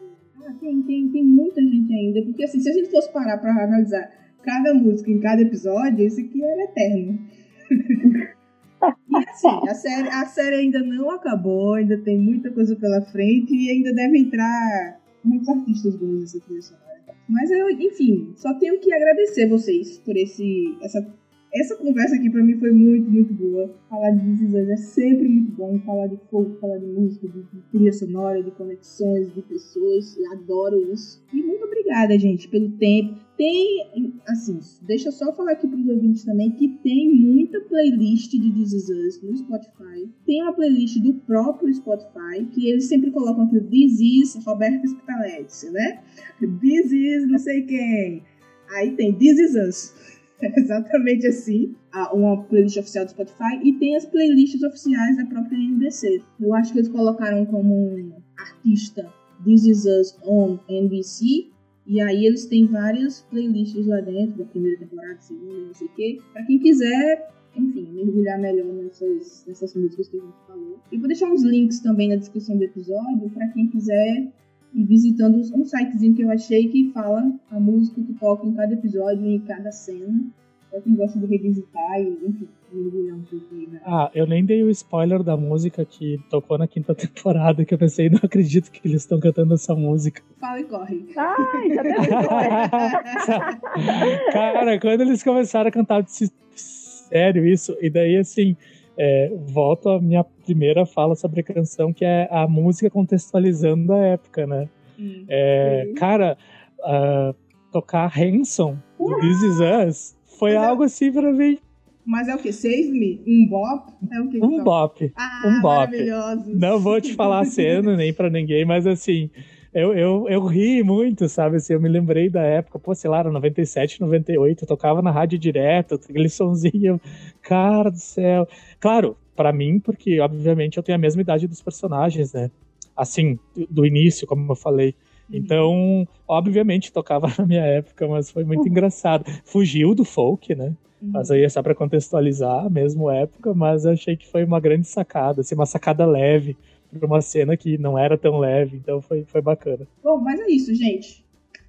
Ah, tem, tem, tem muita gente ainda. Porque assim, se a gente fosse parar pra analisar cada música em cada episódio, esse aqui era eterno. e assim, a série, a série ainda não acabou, ainda tem muita coisa pela frente e ainda deve entrar muitos artistas bons nessa trilha sonora. Mas eu, enfim, só tenho que agradecer vocês por esse, essa essa conversa aqui pra mim foi muito, muito boa. Falar de This é sempre muito bom. Falar de fogo, falar de música, de, trilha sonora, de conexões, de pessoas. Eu adoro isso. E muito obrigada, gente, pelo tempo. Tem, assim, deixa eu só falar aqui pros ouvintes também que tem muita playlist de This Is Us no Spotify. Tem uma playlist do próprio Spotify, que eles sempre colocam aqui This Is Roberto Spitaletti, né? This Is não sei quem. Aí tem This Is Us. exatamente assim, uma playlist oficial do Spotify e tem as playlists oficiais da própria NBC. Eu acho que eles colocaram como artista This Is Us on NBC e aí eles têm várias playlists lá dentro da primeira temporada, segunda, não sei o quê. Pra quem quiser, enfim, mergulhar melhor nessas, nessas músicas que a gente falou. E vou deixar uns links também na descrição do episódio para quem quiser e visitando um sitezinho que eu achei que fala a música que toca em cada episódio e em cada cena. Pra quem gosta de revisitar e, enfim, mergulhar um pouquinho. Né? Ah, eu nem dei o spoiler da música que tocou na quinta temporada, que eu pensei, não acredito que eles estão cantando essa música. Fala e corre. Ai, já Cara, quando eles começaram a cantar, eu disse, sério isso? E daí, assim, é, volto à minha primeira fala sobre a canção, que é a música contextualizando a época, né? Hum. É, cara, uh, tocar Hanson, do This Is Us, foi Mas é algo é... assim pra mim. Mas é o que? Save Me? Um bop? É o que? Um bop. Ah, um bop. Não vou te falar a cena nem pra ninguém, mas assim, eu, eu, eu ri muito, sabe? Assim, eu me lembrei da época, pô, sei lá, era 97, 98, eu tocava na rádio direto, aquele sonzinho, cara do céu. Claro, para mim, porque obviamente eu tenho a mesma idade dos personagens, né? Assim, do início, como eu falei. Uhum. Então, obviamente, tocava na minha época, mas foi muito uhum. engraçado. Fugiu do folk, né? Uhum. Mas aí é só para contextualizar, mesmo época, mas eu achei que foi uma grande sacada, assim, uma sacada leve para uma cena que não era tão leve, então foi, foi bacana. Bom, mas é isso, gente.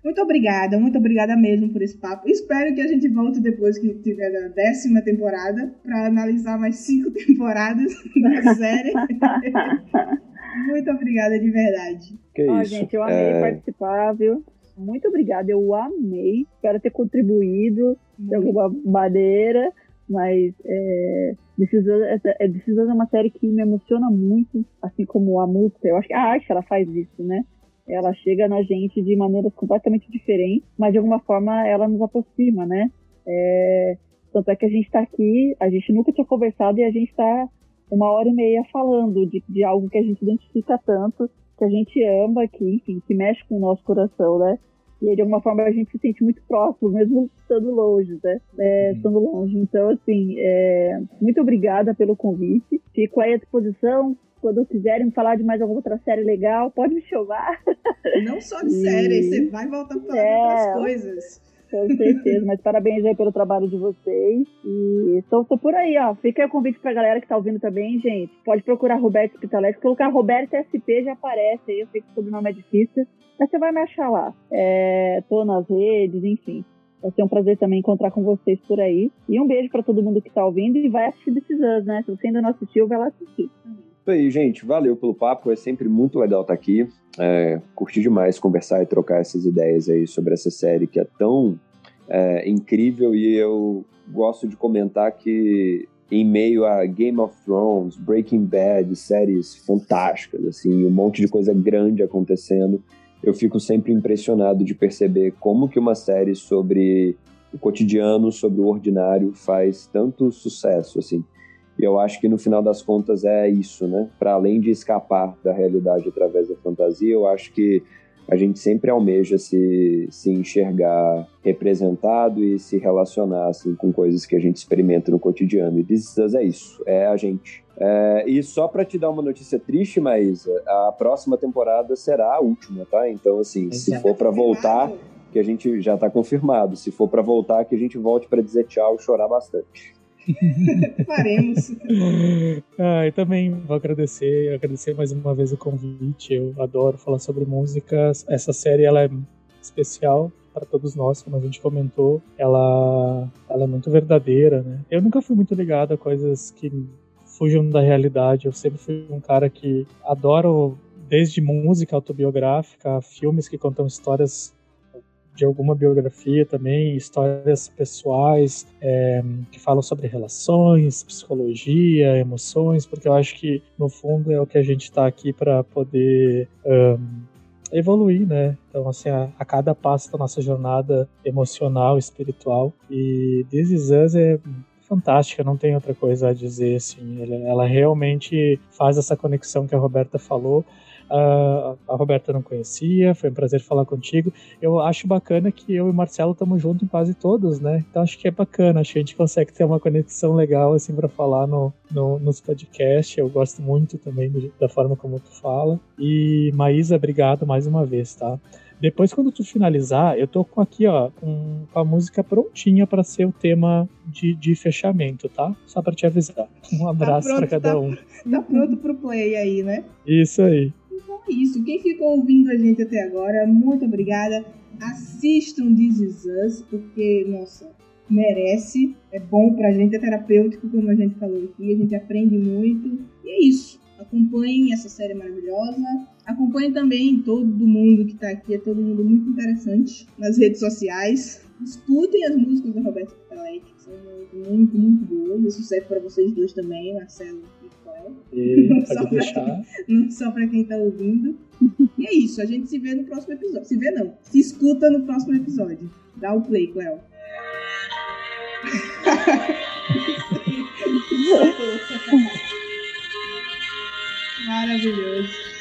Muito obrigada, muito obrigada mesmo por esse papo. Espero que a gente volte depois que tiver a décima temporada para analisar mais cinco temporadas da série. muito obrigada de verdade. Que Ó, isso? gente, eu amei é... participar, viu? Muito obrigada, eu amei. Espero ter contribuído muito. de alguma maneira. Mas é, Us, é, Us é uma série que me emociona muito, assim como a música. Eu acho que a arte ela faz isso, né? Ela chega na gente de maneiras completamente diferentes, mas de alguma forma ela nos aproxima, né? É, tanto é que a gente está aqui, a gente nunca tinha conversado e a gente está uma hora e meia falando de, de algo que a gente identifica tanto, que a gente ama, que, enfim, que mexe com o nosso coração, né? E de alguma forma a gente se sente muito próximo, mesmo estando longe, né? É, uhum. Estando longe. Então, assim, é, muito obrigada pelo convite. Fico aí à disposição. Quando quiserem falar de mais alguma outra série legal, pode me chamar. Não só de e... série, você vai voltar para falar é... de outras coisas. Com certeza, mas parabéns aí pelo trabalho de vocês. E estou, por aí, ó. Fica aí o convite pra galera que tá ouvindo também, gente. Pode procurar Roberto Spitaletti. Colocar Roberto SP já aparece aí. Eu sei que o sobrenome é difícil, mas você vai me achar lá. É, tô nas redes, enfim. Vai ser um prazer também encontrar com vocês por aí. E um beijo para todo mundo que tá ouvindo e vai assistir anos, né? Se você ainda não assistiu, vai lá assistir. Isso aí, gente. Valeu pelo papo. É sempre muito legal estar aqui. É, curti demais conversar e trocar essas ideias aí sobre essa série que é tão é, incrível e eu gosto de comentar que em meio a Game of Thrones, Breaking Bad, séries fantásticas, assim, um monte de coisa grande acontecendo, eu fico sempre impressionado de perceber como que uma série sobre o cotidiano, sobre o ordinário faz tanto sucesso, assim. E eu acho que no final das contas é isso, né? Para além de escapar da realidade através da fantasia, eu acho que a gente sempre almeja se, se enxergar representado e se relacionar assim, com coisas que a gente experimenta no cotidiano. E This é isso, é a gente. É, e só para te dar uma notícia triste, mas a próxima temporada será a última, tá? Então, assim, se for para voltar, que a gente já está confirmado. Se for para voltar, que a gente volte para dizer tchau e chorar bastante. Faremos. ah, e também vou agradecer, agradecer mais uma vez o convite. Eu adoro falar sobre músicas. Essa série ela é especial para todos nós, como a gente comentou. Ela, ela é muito verdadeira, né? Eu nunca fui muito ligado a coisas que fujam da realidade. Eu sempre fui um cara que adoro desde música autobiográfica, filmes que contam histórias de alguma biografia também, histórias pessoais é, que falam sobre relações, psicologia, emoções, porque eu acho que no fundo é o que a gente está aqui para poder um, evoluir, né? Então, assim, a, a, cada passo da nossa jornada emocional, espiritual. E This Is Us é fantástica, não tem outra coisa a dizer, assim. Ela, realmente faz essa conexão que a Roberta falou. Uh, a Roberta não conhecia, foi um prazer falar contigo. Eu acho bacana que eu e o Marcelo estamos juntos em quase todos, né? Então acho que é bacana, acho que a gente consegue ter uma conexão legal assim para falar no, no, nos podcasts. Eu gosto muito também da forma como tu fala. E Maísa, obrigado mais uma vez, tá? Depois, quando tu finalizar, eu tô com aqui, ó, com, com a música prontinha para ser o tema de, de fechamento, tá? Só para te avisar. Um abraço tá para cada tá, um. Tá pronto pro play aí, né? Isso aí. Então é isso. Quem ficou ouvindo a gente até agora, muito obrigada. Assistam This Is Us, porque, nossa, merece. É bom pra gente, é terapêutico, como a gente falou aqui. A gente aprende muito. E é isso. Acompanhem essa série maravilhosa. Acompanhem também todo mundo que tá aqui. É todo mundo muito interessante nas redes sociais. Escutem as músicas da Roberta Catalete, que são muito, muito boas. Isso serve para vocês dois também, Marcelo e não, só pra, não só pra quem tá ouvindo. E é isso, a gente se vê no próximo episódio. Se vê não, se escuta no próximo episódio. Dá o play, Cleo. Maravilhoso.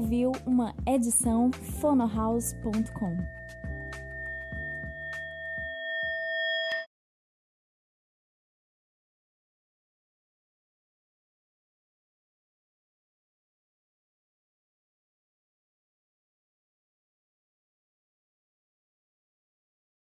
Ouviu uma edição fonohouse.com.